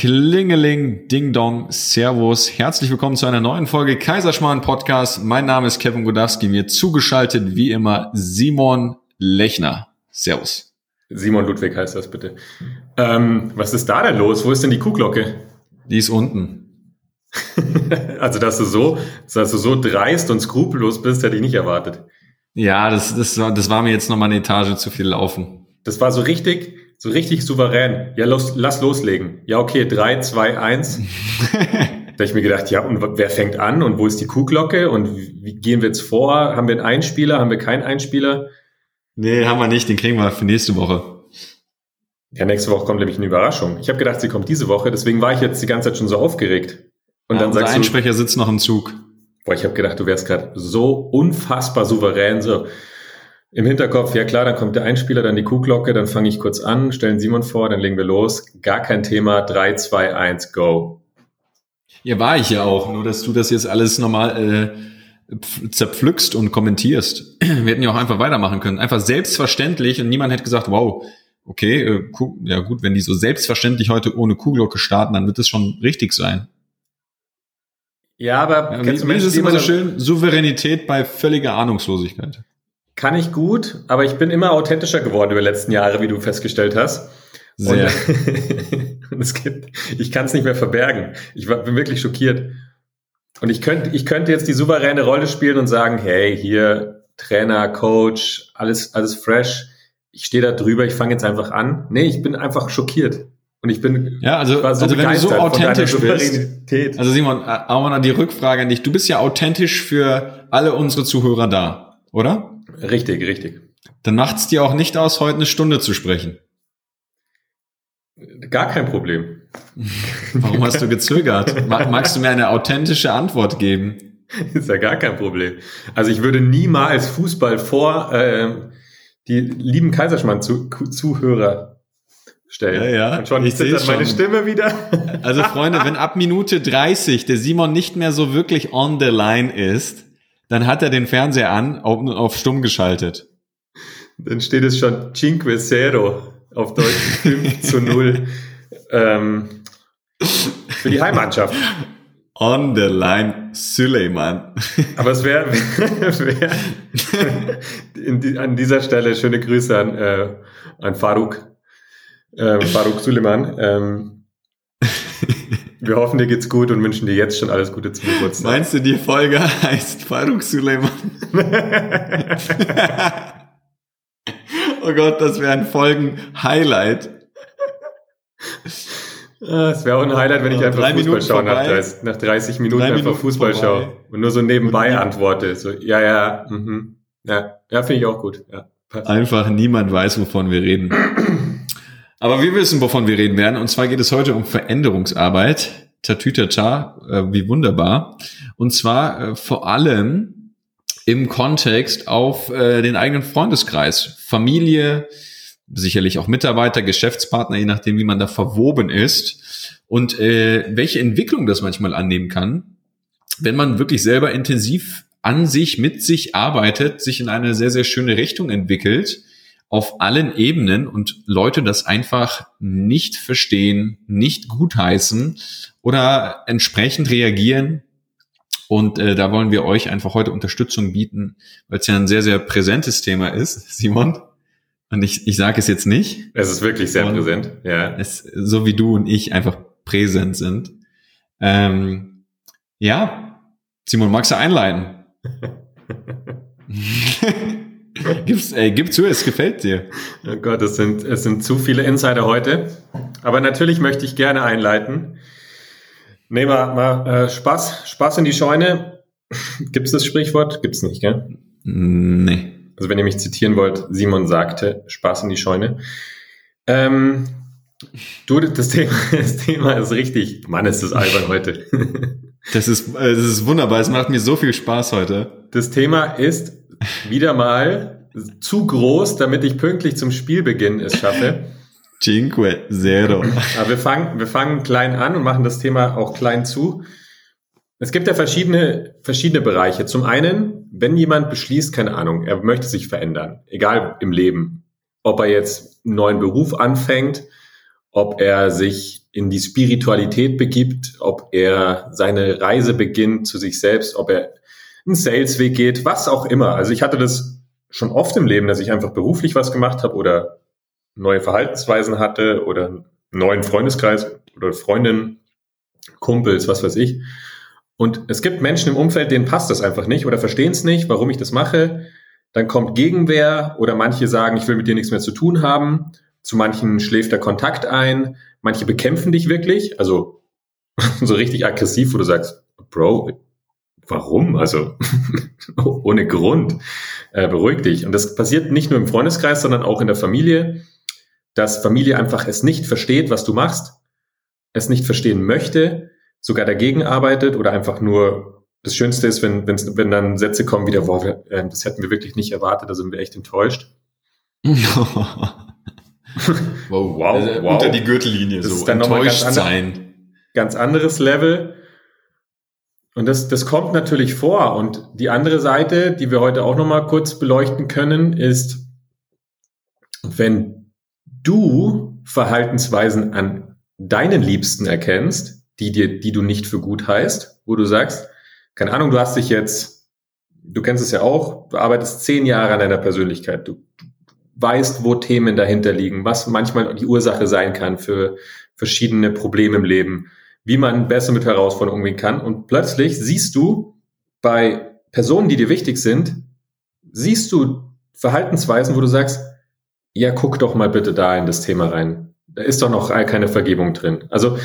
Klingeling, Ding Dong, Servus. Herzlich willkommen zu einer neuen Folge Kaiserschmarrn Podcast. Mein Name ist Kevin Godowski, mir zugeschaltet wie immer Simon Lechner. Servus. Simon Ludwig heißt das bitte. Ähm, was ist da denn los? Wo ist denn die Kuhglocke? Die ist unten. also, dass du so, dass du so dreist und skrupellos bist, hätte ich nicht erwartet. Ja, das, das, war, das war mir jetzt nochmal eine Etage zu viel laufen. Das war so richtig, so richtig souverän. Ja, los, lass loslegen. Ja, okay, drei, zwei, eins. da habe ich mir gedacht, ja, und wer fängt an und wo ist die Kuhglocke und wie gehen wir jetzt vor? Haben wir einen Einspieler? Haben wir keinen Einspieler? Nee, haben wir nicht, den kriegen wir für nächste Woche. Ja, nächste Woche kommt nämlich eine Überraschung. Ich habe gedacht, sie kommt diese Woche, deswegen war ich jetzt die ganze Zeit schon so aufgeregt. Und ja, dann sagst du, Einsprecher sitzt noch im Zug. Boah, ich habe gedacht, du wärst gerade so unfassbar souverän, so im Hinterkopf, ja klar, dann kommt der Einspieler, dann die Kuhglocke, dann fange ich kurz an, stellen Simon vor, dann legen wir los. Gar kein Thema, 3, 2, 1, go. Ja, war ich ja auch, nur dass du das jetzt alles nochmal äh, zerpflückst und kommentierst. Wir hätten ja auch einfach weitermachen können. Einfach selbstverständlich und niemand hätte gesagt, wow, okay, äh, ja gut, wenn die so selbstverständlich heute ohne Kuhglocke starten, dann wird es schon richtig sein. Ja, aber ja, wie, wie ist es immer so schön? Souveränität bei völliger Ahnungslosigkeit. Kann ich gut, aber ich bin immer authentischer geworden über die letzten Jahre, wie du festgestellt hast. Sehr. Und, und es gibt, ich kann es nicht mehr verbergen. Ich war, bin wirklich schockiert. Und ich könnte, ich könnte jetzt die souveräne Rolle spielen und sagen, hey, hier Trainer, Coach, alles, alles fresh. Ich stehe da drüber, ich fange jetzt einfach an. Nee, ich bin einfach schockiert. Und ich bin ja, also, so also wenn du so authentisch bist. Also Simon, auch mal die Rückfrage an dich. Du bist ja authentisch für alle unsere Zuhörer da, oder? Richtig, richtig. Dann macht es dir auch nicht aus, heute eine Stunde zu sprechen. Gar kein Problem. Warum hast du gezögert? Magst du mir eine authentische Antwort geben? Ist ja gar kein Problem. Also ich würde niemals Fußball vor äh, die lieben Kaiserschmann-Zuhörer stellen. Ja, ja. Und schon ich zittert meine Stimme wieder. Also Freunde, wenn ab Minute 30 der Simon nicht mehr so wirklich on the line ist, dann hat er den Fernseher an, auf, auf stumm geschaltet. Dann steht es schon Cinque Zero auf Deutsch 5 zu 0 ähm, für die Heimmannschaft. On the line Suleiman. Aber es wäre wär, die, an dieser Stelle schöne Grüße an, äh, an Faruk, äh, Faruk Suleiman. Ähm, wir hoffen, dir geht's gut und wünschen dir jetzt schon alles Gute zum Geburtstag. Meinst du, die Folge heißt Faruk Suleiman? oh Gott, das wäre ein Folgen-Highlight. Ah, es wäre auch ein Highlight, wenn ich einfach Drei Fußball schaue nach, 30, nach 30 Minuten Drei einfach Minuten Fußball schaue und nur so nebenbei antworte. So, ja, ja, mhm. ja, ja, finde ich auch gut. Ja, Einfach niemand weiß, wovon wir reden. Aber wir wissen, wovon wir reden werden. Und zwar geht es heute um Veränderungsarbeit. Tatütata, äh, wie wunderbar. Und zwar äh, vor allem im Kontext auf äh, den eigenen Freundeskreis, Familie, sicherlich auch Mitarbeiter, Geschäftspartner, je nachdem, wie man da verwoben ist. Und äh, welche Entwicklung das manchmal annehmen kann, wenn man wirklich selber intensiv an sich, mit sich arbeitet, sich in eine sehr, sehr schöne Richtung entwickelt auf allen Ebenen und Leute das einfach nicht verstehen, nicht gutheißen oder entsprechend reagieren. Und äh, da wollen wir euch einfach heute Unterstützung bieten, weil es ja ein sehr, sehr präsentes Thema ist, Simon. Und ich, ich sage es jetzt nicht. Es ist wirklich sehr präsent, ja. Es, so wie du und ich einfach präsent sind. Ähm, ja, Simon, magst du einleiten? Gib's, ey, gib zu, es gefällt dir. Oh Gott, es sind, es sind zu viele Insider heute. Aber natürlich möchte ich gerne einleiten. Nehmen wir mal äh, Spaß, Spaß in die Scheune. Gibt es das Sprichwort? Gibt's nicht, gell? Nee. Also wenn ihr mich zitieren wollt, Simon sagte, Spaß in die Scheune. Ähm, du, das Thema, das Thema ist richtig. Mann, ist das albern heute. Das ist, äh, das ist wunderbar. Es macht mir so viel Spaß heute. Das Thema ist wieder mal zu groß, damit ich pünktlich zum Spielbeginn es schaffe. Cinque Zero. Aber wir fangen, wir fangen klein an und machen das Thema auch klein zu. Es gibt ja verschiedene, verschiedene Bereiche. Zum einen, wenn jemand beschließt, keine Ahnung, er möchte sich verändern, egal im Leben, ob er jetzt einen neuen Beruf anfängt ob er sich in die Spiritualität begibt, ob er seine Reise beginnt zu sich selbst, ob er einen Salesweg geht, was auch immer. Also ich hatte das schon oft im Leben, dass ich einfach beruflich was gemacht habe oder neue Verhaltensweisen hatte oder einen neuen Freundeskreis oder Freundin, Kumpels, was weiß ich. Und es gibt Menschen im Umfeld, denen passt das einfach nicht oder verstehen es nicht, warum ich das mache. Dann kommt Gegenwehr oder manche sagen, ich will mit dir nichts mehr zu tun haben. Zu manchen schläft der Kontakt ein. Manche bekämpfen dich wirklich, also so richtig aggressiv, wo du sagst, Bro, warum? Also ohne Grund. Äh, beruhig dich. Und das passiert nicht nur im Freundeskreis, sondern auch in der Familie, dass Familie einfach es nicht versteht, was du machst, es nicht verstehen möchte, sogar dagegen arbeitet oder einfach nur das Schönste ist, wenn, wenn, wenn dann Sätze kommen wie der, wow, wir, äh, das hätten wir wirklich nicht erwartet, da sind wir echt enttäuscht. wow, wow, also wow. Unter die Gürtellinie das so, ist dann enttäuscht ganz sein. Ganz anderes Level. Und das, das kommt natürlich vor. Und die andere Seite, die wir heute auch nochmal kurz beleuchten können, ist, wenn du Verhaltensweisen an deinen Liebsten erkennst, die dir, die du nicht für gut heißt, wo du sagst, keine Ahnung, du hast dich jetzt, du kennst es ja auch, du arbeitest zehn Jahre an deiner Persönlichkeit, du, du weißt, wo Themen dahinter liegen, was manchmal die Ursache sein kann für verschiedene Probleme im Leben wie man besser mit Herausforderungen umgehen kann. Und plötzlich siehst du bei Personen, die dir wichtig sind, siehst du Verhaltensweisen, wo du sagst, ja, guck doch mal bitte da in das Thema rein. Da ist doch noch keine Vergebung drin. Also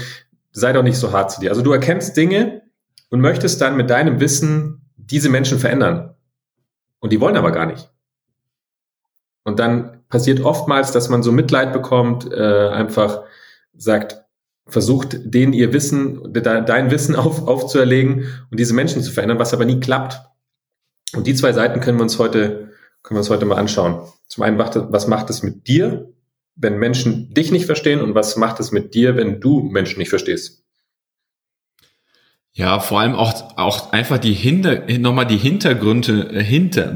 sei doch nicht so hart zu dir. Also du erkennst Dinge und möchtest dann mit deinem Wissen diese Menschen verändern. Und die wollen aber gar nicht. Und dann passiert oftmals, dass man so Mitleid bekommt, äh, einfach sagt, versucht, denen ihr Wissen, dein Wissen auf, aufzuerlegen und diese Menschen zu verändern, was aber nie klappt. Und die zwei Seiten können wir uns heute, können wir uns heute mal anschauen. Zum einen, was macht es mit dir, wenn Menschen dich nicht verstehen und was macht es mit dir, wenn du Menschen nicht verstehst? Ja, vor allem auch, auch einfach die Hinter, nochmal die Hintergründe, äh, hinter,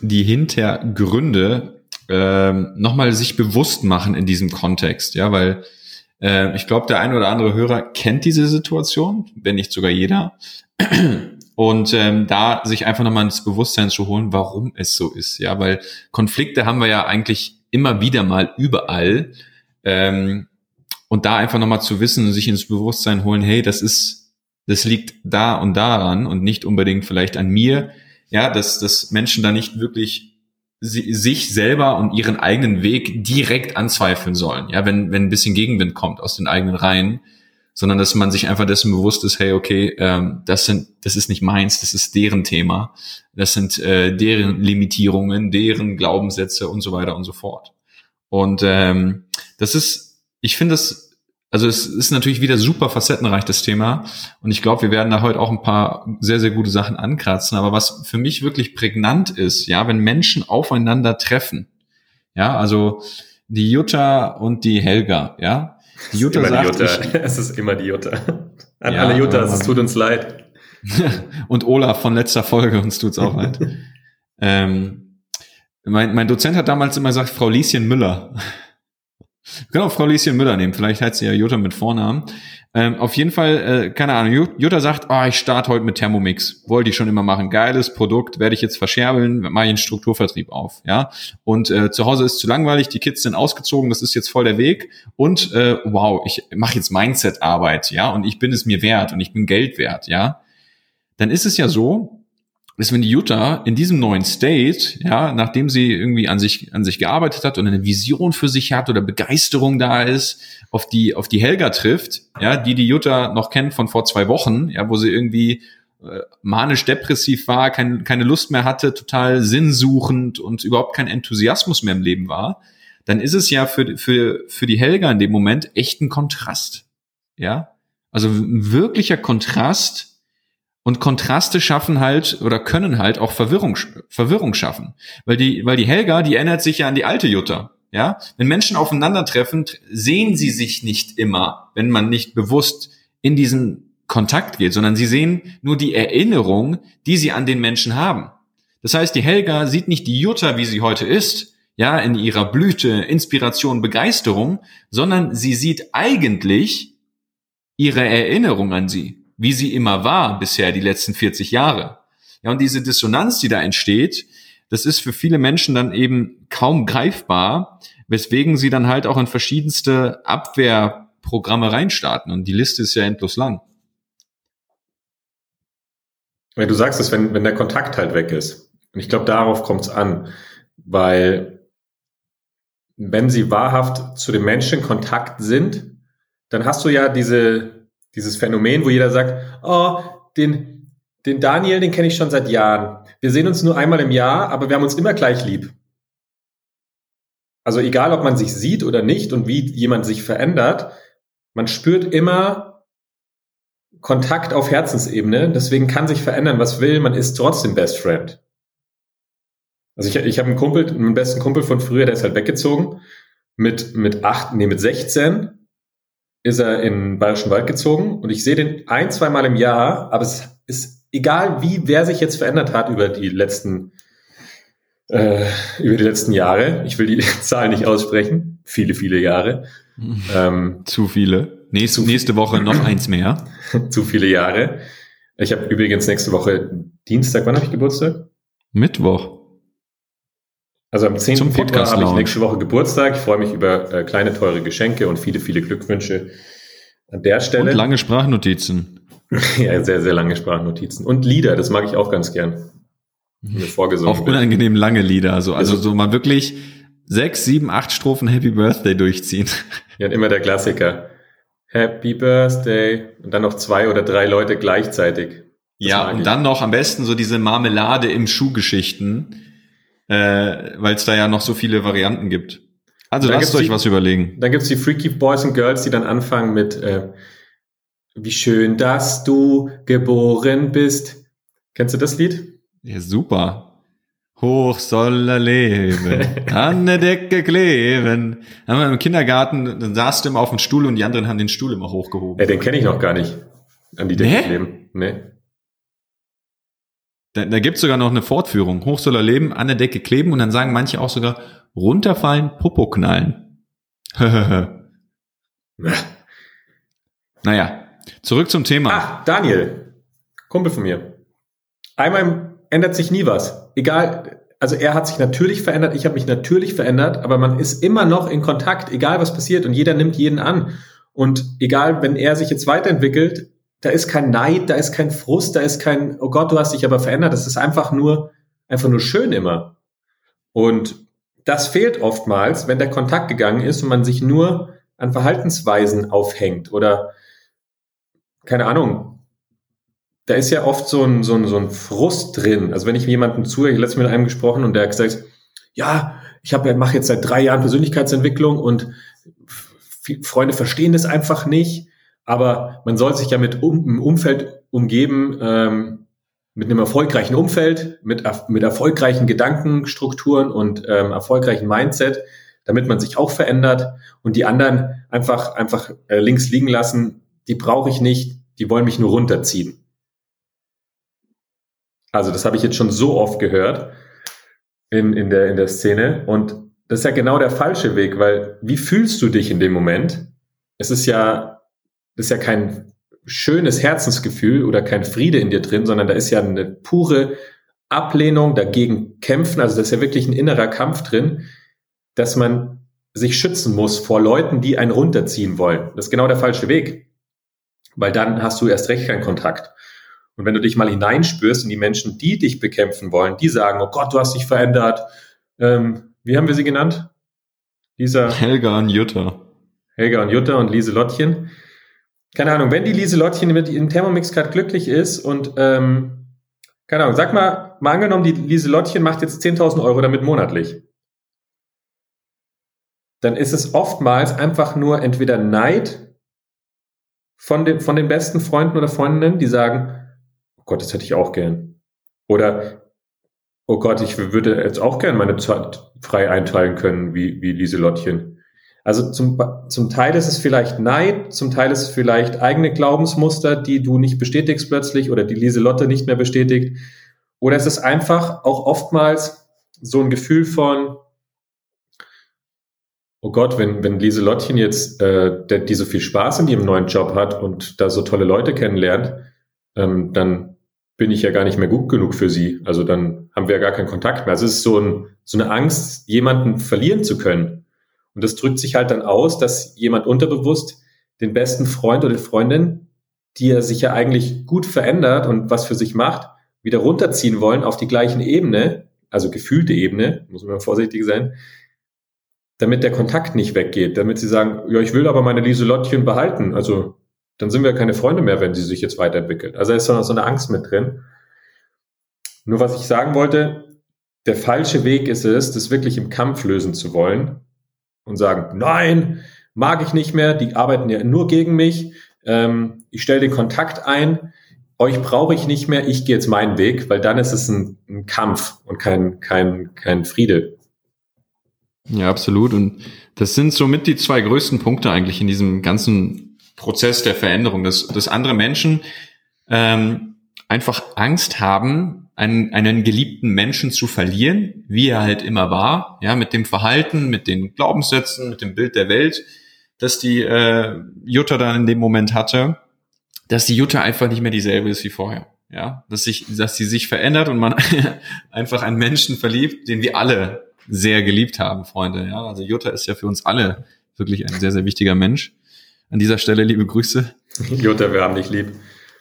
die Hintergründe, äh, nochmal sich bewusst machen in diesem Kontext, ja, weil äh, ich glaube, der ein oder andere Hörer kennt diese Situation, wenn nicht sogar jeder. Und ähm, da sich einfach nochmal ins Bewusstsein zu holen, warum es so ist. Ja, weil Konflikte haben wir ja eigentlich immer wieder mal überall. Ähm, und da einfach nochmal zu wissen und sich ins Bewusstsein holen, hey, das ist, das liegt da und daran und nicht unbedingt vielleicht an mir. Ja, dass, dass Menschen da nicht wirklich sich selber und ihren eigenen Weg direkt anzweifeln sollen. Ja, wenn, wenn ein bisschen Gegenwind kommt aus den eigenen Reihen, sondern dass man sich einfach dessen bewusst ist, hey, okay, ähm, das sind, das ist nicht meins, das ist deren Thema, das sind äh, deren Limitierungen, deren Glaubenssätze und so weiter und so fort. Und ähm, das ist, ich finde das also es ist natürlich wieder super facettenreich, das Thema. Und ich glaube, wir werden da heute auch ein paar sehr, sehr gute Sachen ankratzen. Aber was für mich wirklich prägnant ist, ja, wenn Menschen aufeinander treffen, ja, also die Jutta und die Helga, ja. Die Jutta sagt, die Jutta. Ich, es ist immer die Jutta. An ja, alle Jutta, es tut uns leid. und Olaf von letzter Folge, uns tut's auch leid. ähm, mein, mein Dozent hat damals immer gesagt, Frau Lieschen Müller. Genau, Frau Lieschen Müller nehmen. Vielleicht heißt sie ja Jutta mit Vornamen. Ähm, auf jeden Fall, äh, keine Ahnung, Jutta sagt, oh, ich starte heute mit Thermomix. Wollte ich schon immer machen. Geiles Produkt, werde ich jetzt verscherbeln, mache ich einen Strukturvertrieb auf. ja. Und äh, zu Hause ist zu langweilig, die Kids sind ausgezogen, das ist jetzt voll der Weg. Und äh, wow, ich mache jetzt Mindset-Arbeit, ja, und ich bin es mir wert und ich bin Geld wert, ja. Dann ist es ja so, ist, wenn die Jutta in diesem neuen State, ja, nachdem sie irgendwie an sich, an sich gearbeitet hat und eine Vision für sich hat oder Begeisterung da ist, auf die, auf die Helga trifft, ja, die die Jutta noch kennt von vor zwei Wochen, ja, wo sie irgendwie äh, manisch-depressiv war, kein, keine Lust mehr hatte, total sinnsuchend und überhaupt kein Enthusiasmus mehr im Leben war, dann ist es ja für, für, für die Helga in dem Moment echt ein Kontrast. Ja, also ein wirklicher Kontrast und Kontraste schaffen halt oder können halt auch Verwirrung, Verwirrung schaffen. Weil die, weil die Helga, die erinnert sich ja an die alte Jutta. Ja, wenn Menschen aufeinandertreffen, sehen sie sich nicht immer, wenn man nicht bewusst in diesen Kontakt geht, sondern sie sehen nur die Erinnerung, die sie an den Menschen haben. Das heißt, die Helga sieht nicht die Jutta, wie sie heute ist. ja, in ihrer Blüte, Inspiration, Begeisterung, sondern sie sieht eigentlich ihre Erinnerung an sie, wie sie immer war bisher die letzten 40 Jahre. Ja, und diese Dissonanz, die da entsteht, das ist für viele Menschen dann eben kaum greifbar, weswegen sie dann halt auch in verschiedenste Abwehrprogramme reinstarten. Und die Liste ist ja endlos lang. Ja, du sagst es, wenn, wenn der Kontakt halt weg ist. Und ich glaube, darauf kommt es an, weil wenn sie wahrhaft zu den Menschen Kontakt sind, dann hast du ja diese, dieses Phänomen, wo jeder sagt, oh, den, den Daniel, den kenne ich schon seit Jahren. Wir sehen uns nur einmal im Jahr, aber wir haben uns immer gleich lieb. Also egal, ob man sich sieht oder nicht und wie jemand sich verändert, man spürt immer Kontakt auf Herzensebene. Deswegen kann sich verändern, was will. Man ist trotzdem Best Friend. Also ich, ich habe einen Kumpel, einen besten Kumpel von früher, der ist halt weggezogen. Mit, mit acht, nee, mit 16 ist er in Bayerischen Wald gezogen und ich sehe den ein, zwei Mal im Jahr, aber es ist egal, wie wer sich jetzt verändert hat über die letzten äh, über die letzten Jahre. Ich will die Zahl nicht aussprechen. Viele, viele Jahre. Ähm, zu viele. Nächste, nächste Woche noch eins mehr. zu viele Jahre. Ich habe übrigens nächste Woche Dienstag, wann habe ich Geburtstag? Mittwoch. Also am 10. Zum Februar habe ich nächste Woche Geburtstag. Ich freue mich über äh, kleine, teure Geschenke und viele, viele Glückwünsche an der Stelle. Und lange Sprachnotizen. ja, sehr, sehr lange Sprachnotizen. Und Lieder, das mag ich auch ganz gern. Mir vorgesungen Auch unangenehm lange Lieder. Also, also so mal wirklich sechs, sieben, acht Strophen Happy Birthday durchziehen. Ja, immer der Klassiker. Happy Birthday. Und dann noch zwei oder drei Leute gleichzeitig. Das ja, und dann noch am besten so diese Marmelade im Schuhgeschichten äh, weil es da ja noch so viele Varianten gibt. Also lasst euch die, was überlegen. Dann gibt's die Freaky Boys and Girls, die dann anfangen mit äh, Wie schön, dass du geboren bist. Kennst du das Lied? Ja, super. Hoch soll er leben, an der Decke kleben. Haben wir im Kindergarten, dann saß du immer auf dem Stuhl und die anderen haben den Stuhl immer hochgehoben. Ja, den kenne ich noch gar nicht. An die Decke nee? kleben. Nee. Da, da gibt sogar noch eine Fortführung. Hoch soll er leben, an der Decke kleben und dann sagen manche auch sogar runterfallen, Popo knallen. naja, zurück zum Thema. Ach, Daniel, Kumpel von mir. Einmal ändert sich nie was. Egal, also er hat sich natürlich verändert, ich habe mich natürlich verändert, aber man ist immer noch in Kontakt, egal was passiert und jeder nimmt jeden an. Und egal, wenn er sich jetzt weiterentwickelt, da ist kein Neid, da ist kein Frust, da ist kein, oh Gott, du hast dich aber verändert. Das ist einfach nur, einfach nur schön immer. Und das fehlt oftmals, wenn der Kontakt gegangen ist und man sich nur an Verhaltensweisen aufhängt oder keine Ahnung. Da ist ja oft so ein, so ein, so ein Frust drin. Also wenn ich jemandem zuhöre, ich letztens mit einem gesprochen und der hat gesagt, ja, ich habe mache jetzt seit drei Jahren Persönlichkeitsentwicklung und Freunde verstehen das einfach nicht aber man soll sich ja mit um, einem Umfeld umgeben, ähm, mit einem erfolgreichen Umfeld, mit, mit erfolgreichen Gedankenstrukturen und ähm, erfolgreichen Mindset, damit man sich auch verändert und die anderen einfach, einfach äh, links liegen lassen, die brauche ich nicht, die wollen mich nur runterziehen. Also das habe ich jetzt schon so oft gehört in, in, der, in der Szene und das ist ja genau der falsche Weg, weil wie fühlst du dich in dem Moment? Es ist ja ist ja kein schönes Herzensgefühl oder kein Friede in dir drin, sondern da ist ja eine pure Ablehnung dagegen kämpfen. Also da ist ja wirklich ein innerer Kampf drin, dass man sich schützen muss vor Leuten, die einen runterziehen wollen. Das ist genau der falsche Weg. Weil dann hast du erst recht keinen Kontakt. Und wenn du dich mal hineinspürst in die Menschen, die dich bekämpfen wollen, die sagen, oh Gott, du hast dich verändert. Ähm, wie haben wir sie genannt? Lisa. Helga und Jutta. Helga und Jutta und Lise Lottchen keine Ahnung, wenn die Lieselottchen mit ihrem Thermomix gerade glücklich ist und, ähm, keine Ahnung, sag mal, mal angenommen, die Lieselottchen macht jetzt 10.000 Euro damit monatlich. Dann ist es oftmals einfach nur entweder Neid von den, von den besten Freunden oder Freundinnen, die sagen, oh Gott, das hätte ich auch gern. Oder, oh Gott, ich würde jetzt auch gern meine Zeit frei einteilen können, wie, wie Lieselottchen. Also zum, zum Teil ist es vielleicht Neid, zum Teil ist es vielleicht eigene Glaubensmuster, die du nicht bestätigst plötzlich oder die Lieselotte nicht mehr bestätigt. Oder es ist einfach auch oftmals so ein Gefühl von, oh Gott, wenn, wenn Lieselottchen jetzt, äh, die so viel Spaß in ihrem neuen Job hat und da so tolle Leute kennenlernt, ähm, dann bin ich ja gar nicht mehr gut genug für sie. Also dann haben wir ja gar keinen Kontakt mehr. Also es ist so, ein, so eine Angst, jemanden verlieren zu können. Und das drückt sich halt dann aus, dass jemand unterbewusst den besten Freund oder Freundin, die er sich ja eigentlich gut verändert und was für sich macht, wieder runterziehen wollen auf die gleichen Ebene, also gefühlte Ebene, muss man vorsichtig sein, damit der Kontakt nicht weggeht, damit sie sagen, ja, ich will aber meine Lieselottchen behalten. Also dann sind wir keine Freunde mehr, wenn sie sich jetzt weiterentwickelt. Also da ist so eine Angst mit drin. Nur was ich sagen wollte, der falsche Weg ist es, das wirklich im Kampf lösen zu wollen und sagen, nein, mag ich nicht mehr, die arbeiten ja nur gegen mich, ähm, ich stelle den Kontakt ein, euch brauche ich nicht mehr, ich gehe jetzt meinen Weg, weil dann ist es ein, ein Kampf und kein, kein, kein Friede. Ja, absolut. Und das sind somit die zwei größten Punkte eigentlich in diesem ganzen Prozess der Veränderung, dass, dass andere Menschen ähm, einfach Angst haben, einen, einen geliebten Menschen zu verlieren, wie er halt immer war, ja, mit dem Verhalten, mit den Glaubenssätzen, mit dem Bild der Welt, dass die äh, Jutta dann in dem Moment hatte, dass die Jutta einfach nicht mehr dieselbe ist wie vorher. Ja, dass sich, dass sie sich verändert und man einfach einen Menschen verliebt, den wir alle sehr geliebt haben, Freunde. Ja, also Jutta ist ja für uns alle wirklich ein sehr, sehr wichtiger Mensch. An dieser Stelle liebe Grüße. Jutta, wir haben dich lieb.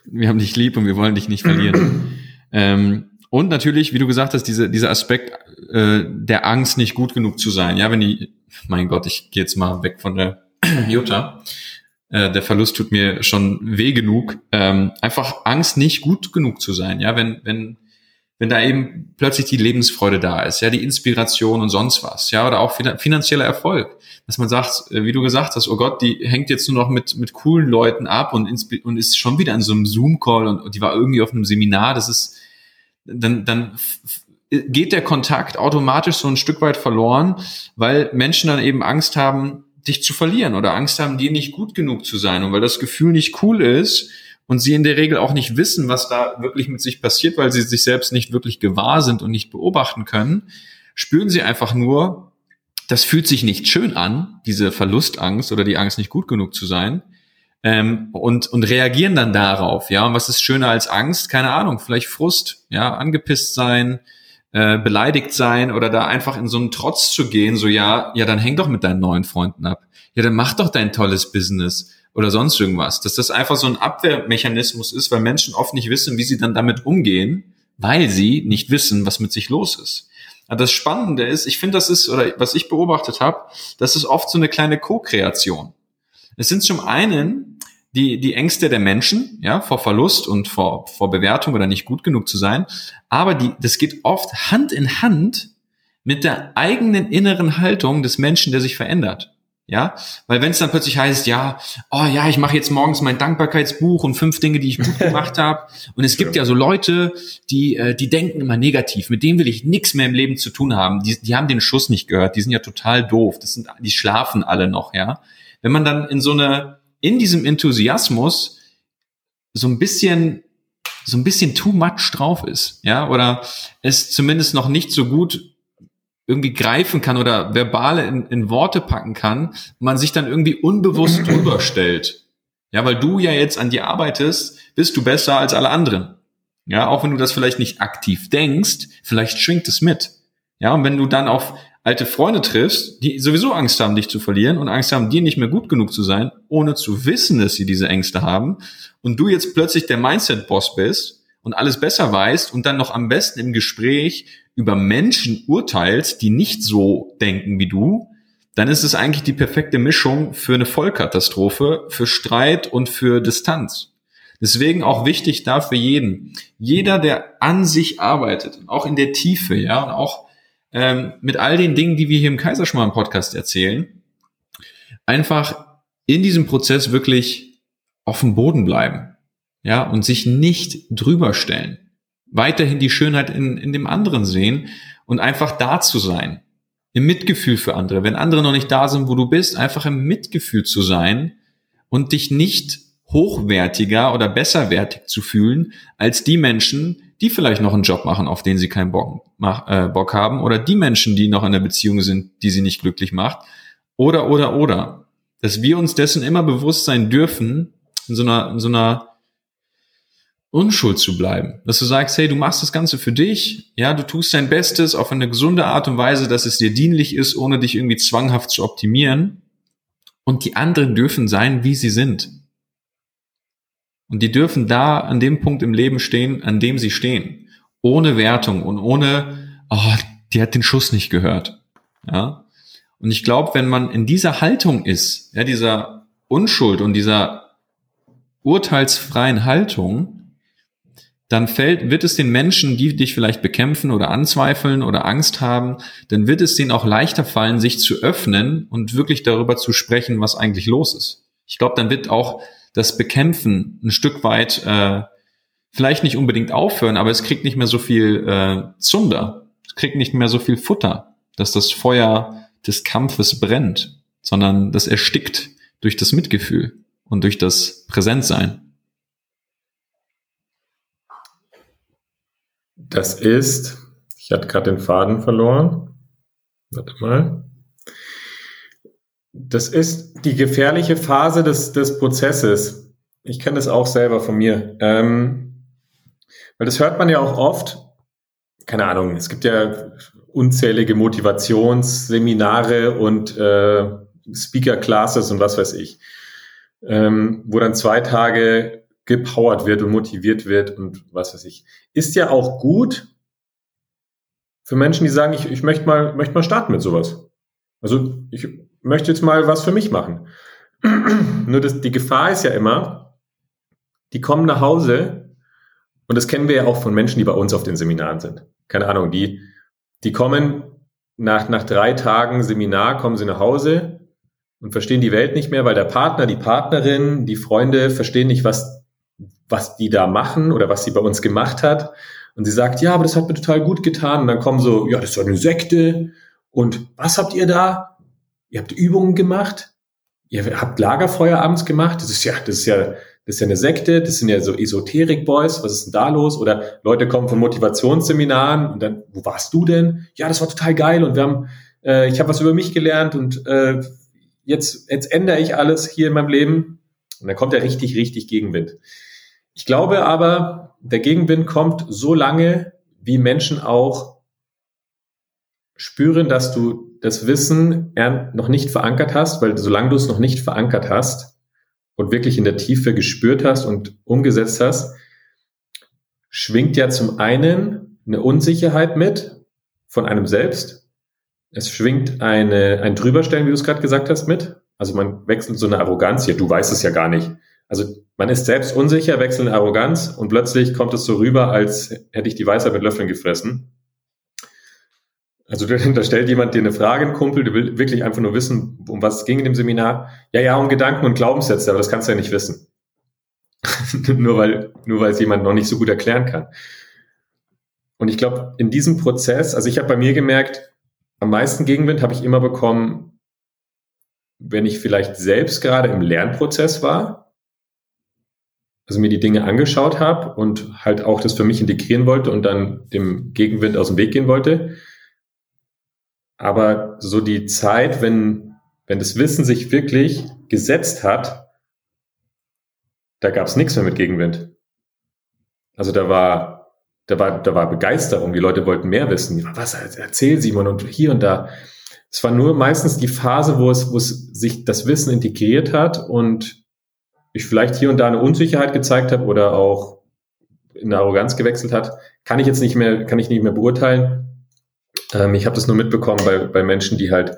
Wir haben dich lieb und wir wollen dich nicht verlieren. Ähm, und natürlich, wie du gesagt hast, diese, dieser Aspekt äh, der Angst, nicht gut genug zu sein. Ja, wenn die, mein Gott, ich gehe jetzt mal weg von der Jutta. Äh, der Verlust tut mir schon weh genug. Ähm, einfach Angst, nicht gut genug zu sein. Ja, wenn, wenn wenn da eben plötzlich die Lebensfreude da ist, ja, die Inspiration und sonst was, ja, oder auch finanzieller Erfolg, dass man sagt, äh, wie du gesagt hast, oh Gott, die hängt jetzt nur noch mit mit coolen Leuten ab und, und ist schon wieder in so einem Zoom-Call und, und die war irgendwie auf einem Seminar, das ist, dann, dann geht der Kontakt automatisch so ein Stück weit verloren, weil Menschen dann eben Angst haben, dich zu verlieren oder Angst haben, dir nicht gut genug zu sein. Und weil das Gefühl nicht cool ist, und sie in der Regel auch nicht wissen, was da wirklich mit sich passiert, weil sie sich selbst nicht wirklich gewahr sind und nicht beobachten können, spüren sie einfach nur, das fühlt sich nicht schön an, diese Verlustangst oder die Angst, nicht gut genug zu sein. Ähm, und, und reagieren dann darauf, ja. Und was ist schöner als Angst? Keine Ahnung, vielleicht Frust, ja, angepisst sein, äh, beleidigt sein oder da einfach in so einen Trotz zu gehen, so ja, ja, dann häng doch mit deinen neuen Freunden ab. Ja, dann mach doch dein tolles Business oder sonst irgendwas. Dass das einfach so ein Abwehrmechanismus ist, weil Menschen oft nicht wissen, wie sie dann damit umgehen, weil sie nicht wissen, was mit sich los ist. Das Spannende ist, ich finde, das ist, oder was ich beobachtet habe, das ist oft so eine kleine Co-Kreation. Es sind zum einen die, die Ängste der Menschen, ja, vor Verlust und vor, vor Bewertung oder nicht gut genug zu sein. Aber die, das geht oft Hand in Hand mit der eigenen inneren Haltung des Menschen, der sich verändert. Ja, weil wenn es dann plötzlich heißt, ja, oh ja, ich mache jetzt morgens mein Dankbarkeitsbuch und fünf Dinge, die ich gut gemacht habe. Und es gibt ja. ja so Leute, die, äh, die denken immer negativ. Mit denen will ich nichts mehr im Leben zu tun haben. Die, die haben den Schuss nicht gehört. Die sind ja total doof. Das sind, die schlafen alle noch. Ja, wenn man dann in so eine, in diesem Enthusiasmus so ein bisschen so ein bisschen too much drauf ist, ja, oder es zumindest noch nicht so gut irgendwie greifen kann oder verbale in, in Worte packen kann, man sich dann irgendwie unbewusst drüber stellt. Ja, weil du ja jetzt an dir arbeitest, bist du besser als alle anderen. Ja, auch wenn du das vielleicht nicht aktiv denkst, vielleicht schwingt es mit. Ja, und wenn du dann auf alte Freunde triffst, die sowieso Angst haben, dich zu verlieren und Angst haben, dir nicht mehr gut genug zu sein, ohne zu wissen, dass sie diese Ängste haben, und du jetzt plötzlich der Mindset-Boss bist und alles besser weißt und dann noch am besten im Gespräch über Menschen urteilst, die nicht so denken wie du, dann ist es eigentlich die perfekte Mischung für eine Vollkatastrophe, für Streit und für Distanz. Deswegen auch wichtig da für jeden. Jeder, der an sich arbeitet, auch in der Tiefe, ja, und auch ähm, mit all den Dingen, die wir hier im Kaiserschmarrn Podcast erzählen, einfach in diesem Prozess wirklich auf dem Boden bleiben, ja, und sich nicht drüber stellen weiterhin die Schönheit in, in dem anderen sehen und einfach da zu sein. Im Mitgefühl für andere. Wenn andere noch nicht da sind, wo du bist, einfach im Mitgefühl zu sein und dich nicht hochwertiger oder besserwertig zu fühlen als die Menschen, die vielleicht noch einen Job machen, auf den sie keinen Bock, äh, Bock haben, oder die Menschen, die noch in einer Beziehung sind, die sie nicht glücklich macht, Oder, oder, oder. Dass wir uns dessen immer bewusst sein dürfen, in so einer, in so einer Unschuld zu bleiben. Dass du sagst, hey, du machst das Ganze für dich, ja, du tust dein Bestes auf eine gesunde Art und Weise, dass es dir dienlich ist, ohne dich irgendwie zwanghaft zu optimieren. Und die anderen dürfen sein, wie sie sind. Und die dürfen da an dem Punkt im Leben stehen, an dem sie stehen. Ohne Wertung und ohne, oh, die hat den Schuss nicht gehört. Ja. Und ich glaube, wenn man in dieser Haltung ist, ja, dieser Unschuld und dieser urteilsfreien Haltung, dann fällt, wird es den Menschen, die dich vielleicht bekämpfen oder anzweifeln oder Angst haben, dann wird es denen auch leichter fallen, sich zu öffnen und wirklich darüber zu sprechen, was eigentlich los ist. Ich glaube, dann wird auch das Bekämpfen ein Stück weit äh, vielleicht nicht unbedingt aufhören, aber es kriegt nicht mehr so viel äh, Zunder, es kriegt nicht mehr so viel Futter, dass das Feuer des Kampfes brennt, sondern das erstickt durch das Mitgefühl und durch das Präsentsein. Das ist, ich hatte gerade den Faden verloren. Warte mal. Das ist die gefährliche Phase des, des Prozesses. Ich kenne das auch selber von mir. Ähm, weil das hört man ja auch oft. Keine Ahnung, es gibt ja unzählige Motivationsseminare und äh, Speaker-Classes und was weiß ich, ähm, wo dann zwei Tage gepowert wird und motiviert wird und was weiß ich. Ist ja auch gut für Menschen, die sagen, ich, ich möchte mal, möchte mal starten mit sowas. Also ich möchte jetzt mal was für mich machen. Nur das, die Gefahr ist ja immer, die kommen nach Hause und das kennen wir ja auch von Menschen, die bei uns auf den Seminaren sind. Keine Ahnung, die, die kommen nach, nach drei Tagen Seminar, kommen sie nach Hause und verstehen die Welt nicht mehr, weil der Partner, die Partnerin, die Freunde verstehen nicht, was was die da machen oder was sie bei uns gemacht hat. Und sie sagt, ja, aber das hat mir total gut getan. Und dann kommen so, ja, das ist doch eine Sekte. Und was habt ihr da? Ihr habt Übungen gemacht. Ihr habt Lagerfeuer abends gemacht. Das ist ja, das ist ja, das ist ja eine Sekte. Das sind ja so Esoterik-Boys. Was ist denn da los? Oder Leute kommen von Motivationsseminaren und dann, wo warst du denn? Ja, das war total geil. Und wir haben, äh, ich habe was über mich gelernt und äh, jetzt, jetzt ändere ich alles hier in meinem Leben. Und dann kommt ja richtig, richtig Gegenwind. Ich glaube aber, der Gegenwind kommt so lange, wie Menschen auch spüren, dass du das Wissen noch nicht verankert hast, weil solange du es noch nicht verankert hast und wirklich in der Tiefe gespürt hast und umgesetzt hast, schwingt ja zum einen eine Unsicherheit mit von einem selbst. Es schwingt eine, ein Drüberstellen, wie du es gerade gesagt hast, mit. Also man wechselt so eine Arroganz. Ja, du weißt es ja gar nicht. Also man ist selbst unsicher, wechselt in Arroganz und plötzlich kommt es so rüber, als hätte ich die Weisheit mit Löffeln gefressen. Also da stellt jemand dir eine Frage, ein Kumpel, der will wirklich einfach nur wissen, um was es ging in dem Seminar. Ja, ja, um Gedanken und Glaubenssätze, aber das kannst du ja nicht wissen. nur weil, nur weil es jemand noch nicht so gut erklären kann. Und ich glaube, in diesem Prozess, also ich habe bei mir gemerkt, am meisten Gegenwind habe ich immer bekommen, wenn ich vielleicht selbst gerade im Lernprozess war also mir die Dinge angeschaut habe und halt auch das für mich integrieren wollte und dann dem Gegenwind aus dem Weg gehen wollte. Aber so die Zeit, wenn, wenn das Wissen sich wirklich gesetzt hat, da gab es nichts mehr mit Gegenwind. Also da war, da war, da war Begeisterung. Die Leute wollten mehr wissen. Was erzähl Simon und hier und da. Es war nur meistens die Phase, wo es, wo es sich das Wissen integriert hat und ich vielleicht hier und da eine Unsicherheit gezeigt habe oder auch in eine Arroganz gewechselt hat, kann ich jetzt nicht mehr, kann ich nicht mehr beurteilen. Ähm, ich habe das nur mitbekommen bei, bei Menschen, die halt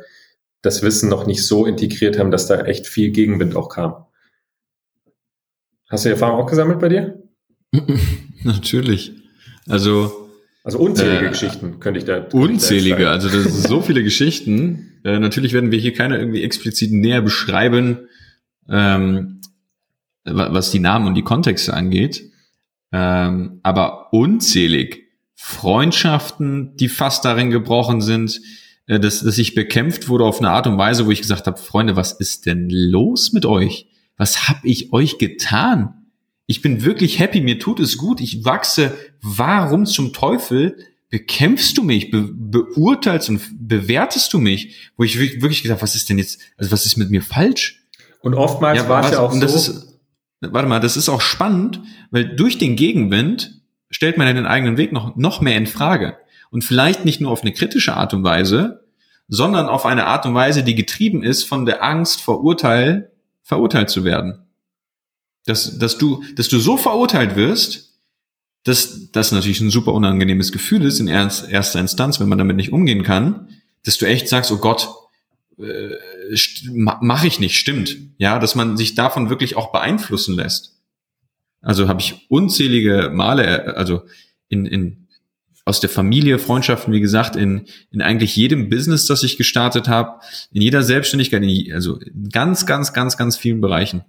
das Wissen noch nicht so integriert haben, dass da echt viel Gegenwind auch kam. Hast du die Erfahrung auch gesammelt bei dir? Natürlich. Also also unzählige äh, Geschichten könnte ich da. Unzählige, ich da also das sind so viele Geschichten. Äh, natürlich werden wir hier keine irgendwie explizit näher beschreiben. Ähm, was die Namen und die Kontexte angeht, ähm, aber unzählig Freundschaften, die fast darin gebrochen sind, äh, dass, dass ich bekämpft wurde auf eine Art und Weise, wo ich gesagt habe, Freunde, was ist denn los mit euch? Was hab ich euch getan? Ich bin wirklich happy, mir tut es gut, ich wachse. Warum zum Teufel bekämpfst du mich, be beurteilst und bewertest du mich, wo ich wirklich gesagt, was ist denn jetzt, also was ist mit mir falsch? Und oftmals ja, war es ja auch so. Warte mal, das ist auch spannend, weil durch den Gegenwind stellt man ja den eigenen Weg noch, noch mehr in Frage. Und vielleicht nicht nur auf eine kritische Art und Weise, sondern auf eine Art und Weise, die getrieben ist von der Angst vor Urteil, verurteilt zu werden. Dass, dass du, dass du so verurteilt wirst, dass das natürlich ein super unangenehmes Gefühl ist in erster Instanz, wenn man damit nicht umgehen kann, dass du echt sagst, oh Gott, äh, mache ich nicht, stimmt. Ja, dass man sich davon wirklich auch beeinflussen lässt. Also habe ich unzählige Male, äh, also in, in aus der Familie, Freundschaften, wie gesagt, in, in eigentlich jedem Business, das ich gestartet habe, in jeder Selbstständigkeit, in, also in ganz, ganz, ganz, ganz vielen Bereichen.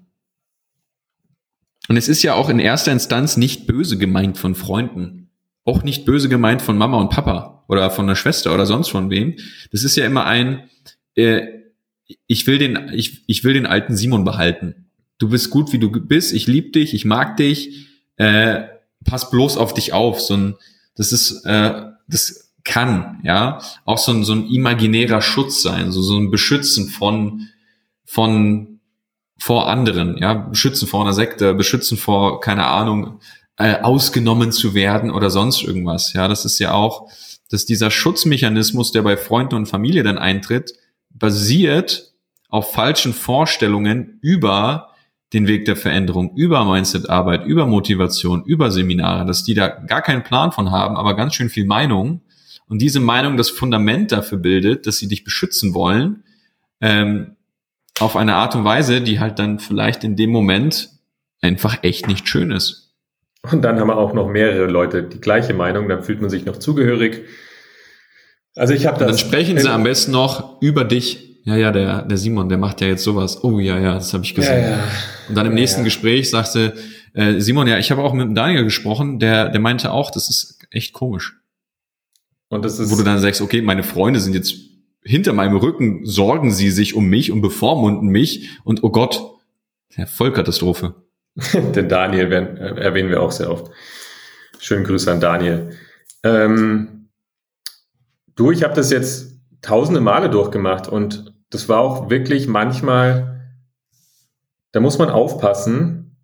Und es ist ja auch in erster Instanz nicht böse gemeint von Freunden. Auch nicht böse gemeint von Mama und Papa oder von der Schwester oder sonst von wem. Das ist ja immer ein, äh, ich will den, ich, ich will den alten Simon behalten. Du bist gut, wie du bist. Ich liebe dich, ich mag dich. Äh, pass bloß auf dich auf. So ein, das ist, äh, das kann, ja, auch so ein, so ein imaginärer Schutz sein, so, so ein Beschützen von, von vor anderen, ja, beschützen vor einer Sekte, beschützen vor, keine Ahnung, äh, ausgenommen zu werden oder sonst irgendwas. Ja, das ist ja auch, dass dieser Schutzmechanismus, der bei Freunden und Familie dann eintritt, basiert auf falschen Vorstellungen über den Weg der Veränderung, über Mindset-Arbeit, über Motivation, über Seminare, dass die da gar keinen Plan von haben, aber ganz schön viel Meinung und diese Meinung das Fundament dafür bildet, dass sie dich beschützen wollen, ähm, auf eine Art und Weise, die halt dann vielleicht in dem Moment einfach echt nicht schön ist. Und dann haben wir auch noch mehrere Leute die gleiche Meinung, dann fühlt man sich noch zugehörig. Also ich habe das. Dann sprechen sie am besten noch über dich. Ja, ja, der, der Simon, der macht ja jetzt sowas. Oh ja, ja, das habe ich gesehen. Ja, ja. Und dann im ja, nächsten Gespräch sagte äh, Simon, ja, ich habe auch mit Daniel gesprochen, der, der meinte auch, das ist echt komisch. Und das ist. Wo du dann sagst, okay, meine Freunde sind jetzt hinter meinem Rücken sorgen sie sich um mich und bevormunden mich und oh Gott, ja, Vollkatastrophe. Den Daniel äh, erwähnen wir auch sehr oft. Schönen Grüße an Daniel. Ähm, du, ich habe das jetzt tausende Male durchgemacht und das war auch wirklich manchmal, da muss man aufpassen,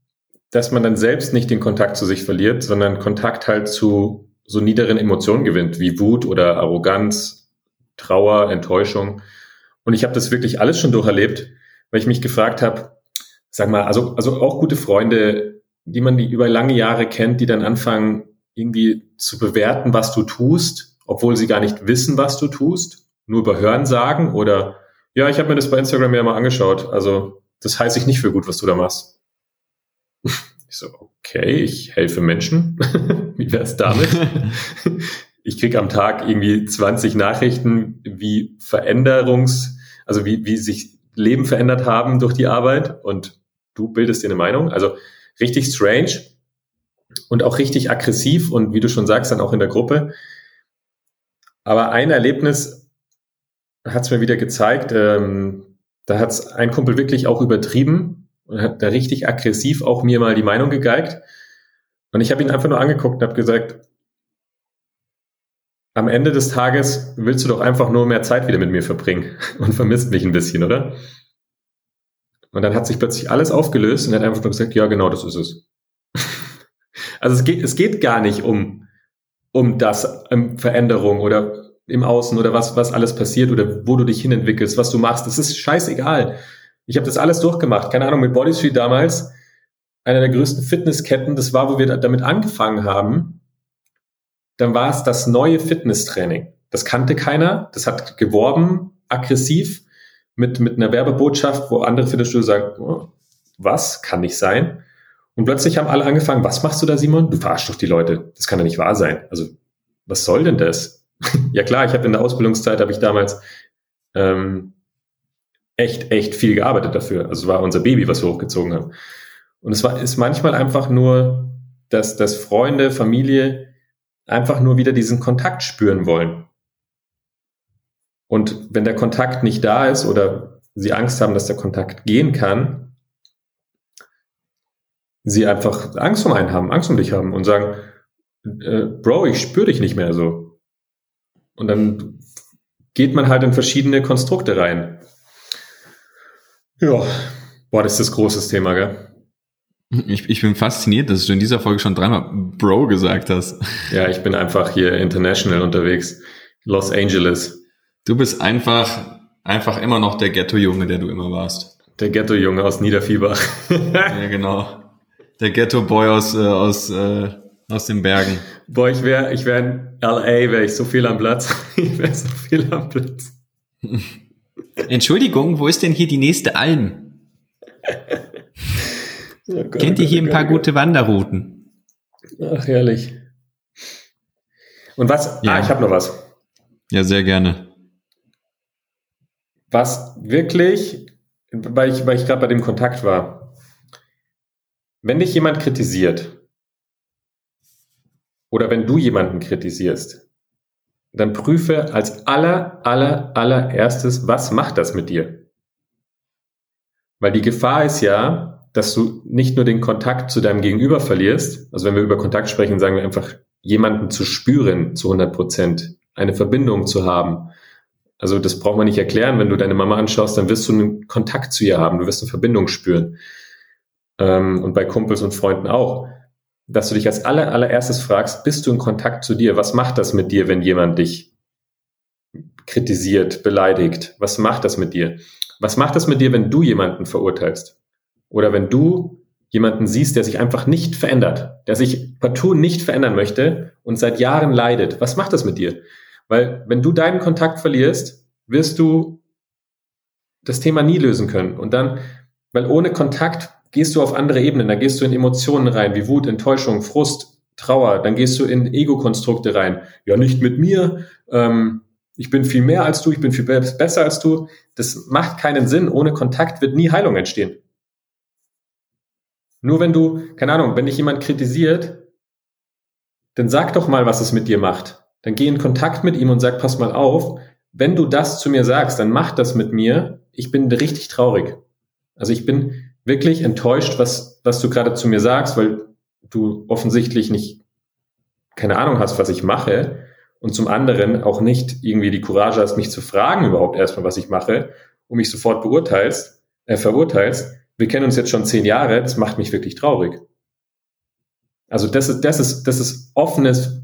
dass man dann selbst nicht den Kontakt zu sich verliert, sondern Kontakt halt zu so niederen Emotionen gewinnt, wie Wut oder Arroganz Trauer, Enttäuschung. Und ich habe das wirklich alles schon durcherlebt, weil ich mich gefragt habe, sag mal, also, also auch gute Freunde, die man die über lange Jahre kennt, die dann anfangen, irgendwie zu bewerten, was du tust, obwohl sie gar nicht wissen, was du tust, nur über Hören sagen oder ja, ich habe mir das bei Instagram ja mal angeschaut. Also das heißt ich nicht für gut, was du da machst. Ich so, okay, ich helfe Menschen. Wie wär's damit? ich krieg am Tag irgendwie 20 Nachrichten, wie Veränderungs, also wie, wie sich Leben verändert haben durch die Arbeit und du bildest dir eine Meinung. Also richtig strange und auch richtig aggressiv und wie du schon sagst, dann auch in der Gruppe. Aber ein Erlebnis hat es mir wieder gezeigt, ähm, da hat es ein Kumpel wirklich auch übertrieben und hat da richtig aggressiv auch mir mal die Meinung gegeigt. Und ich habe ihn einfach nur angeguckt und habe gesagt, am Ende des Tages willst du doch einfach nur mehr Zeit wieder mit mir verbringen und vermisst mich ein bisschen, oder? Und dann hat sich plötzlich alles aufgelöst und hat einfach nur gesagt, ja, genau, das ist es. also es geht, es geht gar nicht um, um das, um Veränderung oder im Außen oder was, was alles passiert oder wo du dich hinentwickelst, was du machst. Das ist scheißegal. Ich habe das alles durchgemacht. Keine Ahnung, mit Bodystreet damals, einer der größten Fitnessketten, das war, wo wir damit angefangen haben, dann war es das neue Fitnesstraining. Das kannte keiner, das hat geworben, aggressiv, mit, mit einer Werbebotschaft, wo andere Fitnessstudios sagen, oh, was, kann nicht sein. Und plötzlich haben alle angefangen, was machst du da, Simon? Du verarschst doch die Leute. Das kann ja nicht wahr sein. Also, was soll denn das? ja klar, ich habe in der Ausbildungszeit, habe ich damals ähm, echt, echt viel gearbeitet dafür. Also es war unser Baby, was wir hochgezogen haben. Und es war, ist manchmal einfach nur, dass, dass Freunde, Familie einfach nur wieder diesen Kontakt spüren wollen. Und wenn der Kontakt nicht da ist oder sie Angst haben, dass der Kontakt gehen kann, sie einfach Angst um einen haben, Angst um dich haben und sagen, äh, Bro, ich spüre dich nicht mehr so. Und dann geht man halt in verschiedene Konstrukte rein. Ja, boah, das ist das großes Thema, gell? Ich, ich bin fasziniert, dass du in dieser Folge schon dreimal Bro gesagt hast. Ja, ich bin einfach hier international unterwegs. Los Angeles. Du bist einfach, einfach immer noch der Ghetto-Junge, der du immer warst. Der Ghetto-Junge aus Niederfieber. ja, genau. Der Ghetto-Boy aus, äh, aus, äh, aus den Bergen. Boah, ich wäre ich wär in LA, wäre ich so viel am Platz. ich wäre so viel am Platz. Entschuldigung, wo ist denn hier die nächste Alm? oh Gott, Kennt ihr hier ein paar Gott, gute Wanderrouten? Ach, herrlich. Und was? Ja. Ah, ich habe noch was. Ja, sehr gerne. Was wirklich, weil ich, weil ich gerade bei dem Kontakt war, wenn dich jemand kritisiert oder wenn du jemanden kritisierst, dann prüfe als aller, aller, allererstes, was macht das mit dir? Weil die Gefahr ist ja, dass du nicht nur den Kontakt zu deinem Gegenüber verlierst. Also wenn wir über Kontakt sprechen, sagen wir einfach, jemanden zu spüren zu 100 Prozent, eine Verbindung zu haben. Also das braucht man nicht erklären. Wenn du deine Mama anschaust, dann wirst du einen Kontakt zu ihr haben. Du wirst eine Verbindung spüren. Ähm, und bei Kumpels und Freunden auch. Dass du dich als aller, allererstes fragst, bist du in Kontakt zu dir? Was macht das mit dir, wenn jemand dich kritisiert, beleidigt? Was macht das mit dir? Was macht das mit dir, wenn du jemanden verurteilst? Oder wenn du jemanden siehst, der sich einfach nicht verändert, der sich partout nicht verändern möchte und seit Jahren leidet, was macht das mit dir? Weil wenn du deinen Kontakt verlierst, wirst du das Thema nie lösen können. Und dann, weil ohne Kontakt gehst du auf andere Ebenen, da gehst du in Emotionen rein, wie Wut, Enttäuschung, Frust, Trauer, dann gehst du in Ego-Konstrukte rein. Ja, nicht mit mir, ähm, ich bin viel mehr als du, ich bin viel besser als du. Das macht keinen Sinn. Ohne Kontakt wird nie Heilung entstehen. Nur wenn du, keine Ahnung, wenn dich jemand kritisiert, dann sag doch mal, was es mit dir macht. Dann geh in Kontakt mit ihm und sag, pass mal auf, wenn du das zu mir sagst, dann mach das mit mir. Ich bin richtig traurig. Also ich bin wirklich enttäuscht, was, was du gerade zu mir sagst, weil du offensichtlich nicht keine Ahnung hast, was ich mache. Und zum anderen auch nicht irgendwie die Courage hast, mich zu fragen überhaupt erstmal, was ich mache, und mich sofort beurteilst, äh, verurteilst wir kennen uns jetzt schon zehn Jahre, das macht mich wirklich traurig. Also das ist, das ist, das ist offenes,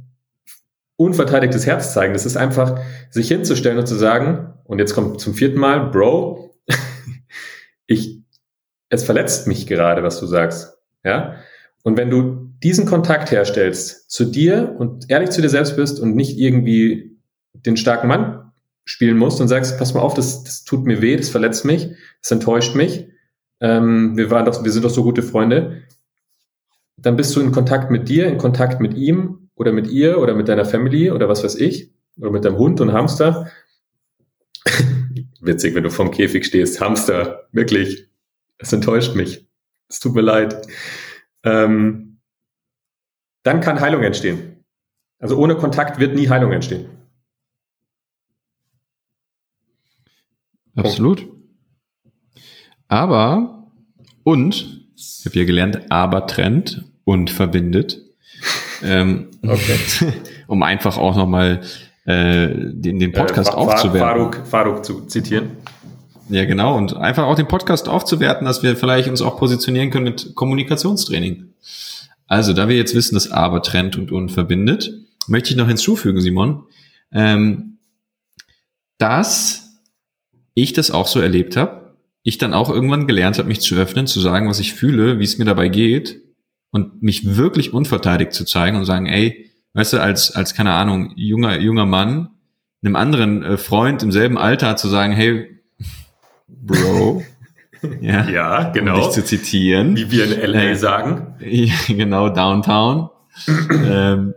unverteidigtes Herz zeigen. Das ist einfach, sich hinzustellen und zu sagen, und jetzt kommt zum vierten Mal, Bro, ich, es verletzt mich gerade, was du sagst. Ja? Und wenn du diesen Kontakt herstellst zu dir und ehrlich zu dir selbst bist und nicht irgendwie den starken Mann spielen musst und sagst, pass mal auf, das, das tut mir weh, das verletzt mich, das enttäuscht mich, ähm, wir waren doch, wir sind doch so gute Freunde, dann bist du in Kontakt mit dir, in Kontakt mit ihm oder mit ihr oder mit deiner Family oder was weiß ich oder mit deinem Hund und Hamster. Witzig, wenn du vorm Käfig stehst, Hamster, wirklich, es enttäuscht mich. Es tut mir leid. Ähm, dann kann Heilung entstehen. Also ohne Kontakt wird nie Heilung entstehen. Absolut. Aber, und, ich habe hier gelernt, aber trennt und verbindet. Ähm, okay. um einfach auch nochmal äh, den, den Podcast äh, aufzuwerten. Faruk, Faruk zu zitieren. Ja, genau. Und einfach auch den Podcast aufzuwerten, dass wir vielleicht uns auch positionieren können mit Kommunikationstraining. Also, da wir jetzt wissen, dass aber trennt und und verbindet, möchte ich noch hinzufügen, Simon, ähm, dass ich das auch so erlebt habe ich dann auch irgendwann gelernt habe, mich zu öffnen, zu sagen, was ich fühle, wie es mir dabei geht und mich wirklich unverteidigt zu zeigen und sagen, ey, weißt du, als, als keine Ahnung, junger, junger Mann, einem anderen äh, Freund im selben Alter zu sagen, hey, Bro, ja, ja genau. Um dich zu zitieren. Wie wir in LA äh, sagen. genau, Downtown. ähm,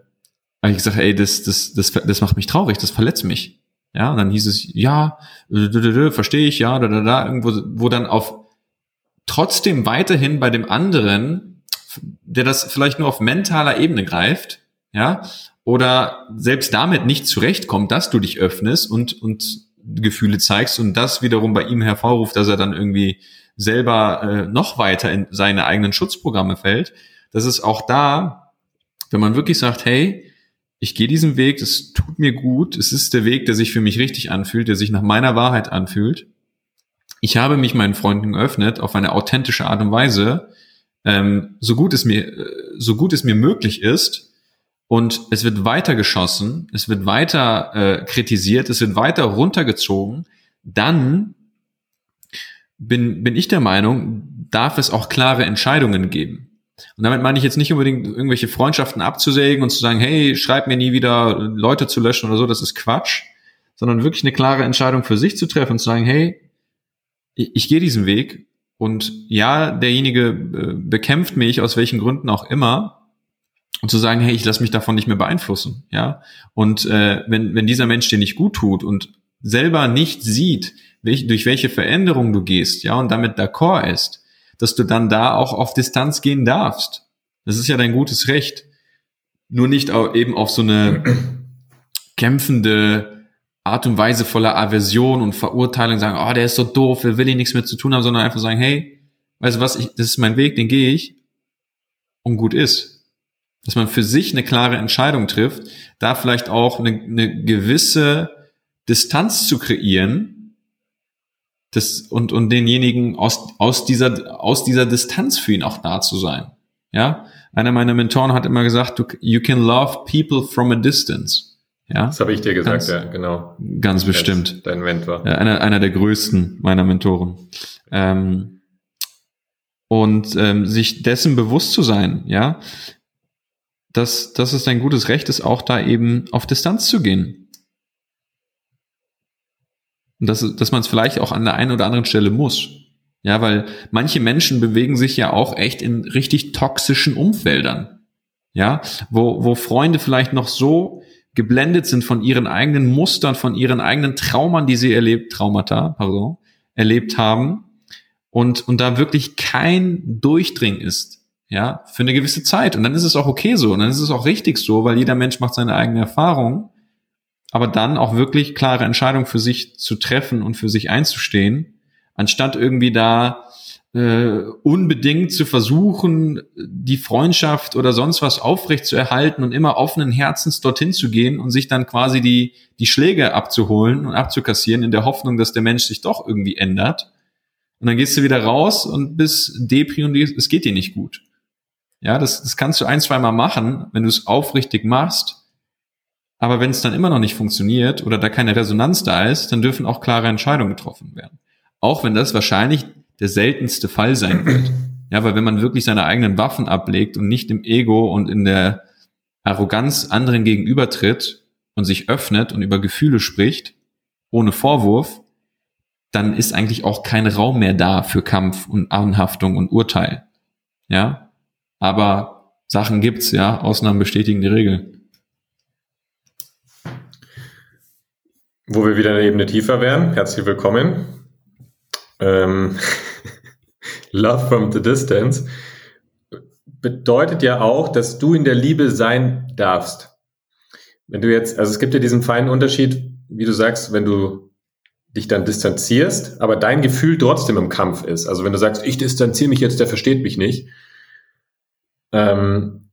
habe ich gesagt, ey, das, das, das, das macht mich traurig, das verletzt mich. Ja, und dann hieß es, ja, verstehe ich, ja, da, da, da, irgendwo, wo dann auf trotzdem weiterhin bei dem anderen, der das vielleicht nur auf mentaler Ebene greift, ja, oder selbst damit nicht zurechtkommt, dass du dich öffnest und, und Gefühle zeigst und das wiederum bei ihm hervorruft, dass er dann irgendwie selber äh, noch weiter in seine eigenen Schutzprogramme fällt. Das ist auch da, wenn man wirklich sagt, hey, ich gehe diesen Weg, es tut mir gut, es ist der Weg, der sich für mich richtig anfühlt, der sich nach meiner Wahrheit anfühlt. Ich habe mich meinen Freunden geöffnet auf eine authentische Art und Weise, ähm, so gut es mir, äh, so gut es mir möglich ist. Und es wird weiter geschossen, es wird weiter äh, kritisiert, es wird weiter runtergezogen. Dann bin, bin ich der Meinung, darf es auch klare Entscheidungen geben. Und damit meine ich jetzt nicht unbedingt irgendwelche Freundschaften abzusägen und zu sagen, hey, schreib mir nie wieder Leute zu löschen oder so, das ist Quatsch, sondern wirklich eine klare Entscheidung für sich zu treffen und zu sagen, hey, ich, ich gehe diesen Weg und ja, derjenige äh, bekämpft mich aus welchen Gründen auch immer und zu sagen, hey, ich lasse mich davon nicht mehr beeinflussen, ja. Und äh, wenn wenn dieser Mensch dir nicht gut tut und selber nicht sieht, welch, durch welche Veränderung du gehst, ja, und damit d'accord ist, dass du dann da auch auf Distanz gehen darfst. Das ist ja dein gutes Recht. Nur nicht eben auf so eine kämpfende Art und Weise voller Aversion und Verurteilung sagen, oh, der ist so doof, er will ich nichts mehr zu tun haben, sondern einfach sagen, hey, weißt du was, ich, das ist mein Weg, den gehe ich und gut ist. Dass man für sich eine klare Entscheidung trifft, da vielleicht auch eine, eine gewisse Distanz zu kreieren, das, und, und denjenigen aus, aus dieser, aus dieser Distanz für ihn auch da zu sein. Ja, einer meiner Mentoren hat immer gesagt, du, you can love people from a distance. Ja, das habe ich dir gesagt, ganz, ja, genau. Ganz bestimmt. Dein Mentor. Ja, einer, einer der größten meiner Mentoren. Ähm, und ähm, sich dessen bewusst zu sein, ja, dass, dass es ein gutes Recht ist, auch da eben auf Distanz zu gehen. Und dass, dass man es vielleicht auch an der einen oder anderen Stelle muss. Ja, weil manche Menschen bewegen sich ja auch echt in richtig toxischen Umfeldern. Ja, wo, wo Freunde vielleicht noch so geblendet sind von ihren eigenen Mustern, von ihren eigenen Traumern, die sie erlebt, Traumata, pardon, erlebt haben und, und da wirklich kein Durchdringen ist. Ja, für eine gewisse Zeit. Und dann ist es auch okay so. Und dann ist es auch richtig so, weil jeder Mensch macht seine eigene Erfahrung aber dann auch wirklich klare Entscheidungen für sich zu treffen und für sich einzustehen, anstatt irgendwie da äh, unbedingt zu versuchen, die Freundschaft oder sonst was aufrecht zu erhalten und immer offenen Herzens dorthin zu gehen und sich dann quasi die, die Schläge abzuholen und abzukassieren in der Hoffnung, dass der Mensch sich doch irgendwie ändert. Und dann gehst du wieder raus und bist Depri und es geht dir nicht gut. Ja, das, das kannst du ein, zwei Mal machen, wenn du es aufrichtig machst. Aber wenn es dann immer noch nicht funktioniert oder da keine Resonanz da ist, dann dürfen auch klare Entscheidungen getroffen werden. Auch wenn das wahrscheinlich der seltenste Fall sein wird. Ja, weil wenn man wirklich seine eigenen Waffen ablegt und nicht im Ego und in der Arroganz anderen gegenübertritt und sich öffnet und über Gefühle spricht, ohne Vorwurf, dann ist eigentlich auch kein Raum mehr da für Kampf und Anhaftung und Urteil. Ja, aber Sachen gibt's, ja, Ausnahmen bestätigen die Regel. Wo wir wieder eine Ebene tiefer wären. Herzlich willkommen. Ähm, Love from the Distance bedeutet ja auch, dass du in der Liebe sein darfst. Wenn du jetzt, also es gibt ja diesen feinen Unterschied, wie du sagst, wenn du dich dann distanzierst, aber dein Gefühl trotzdem im Kampf ist. Also wenn du sagst, ich distanziere mich jetzt, der versteht mich nicht, ähm,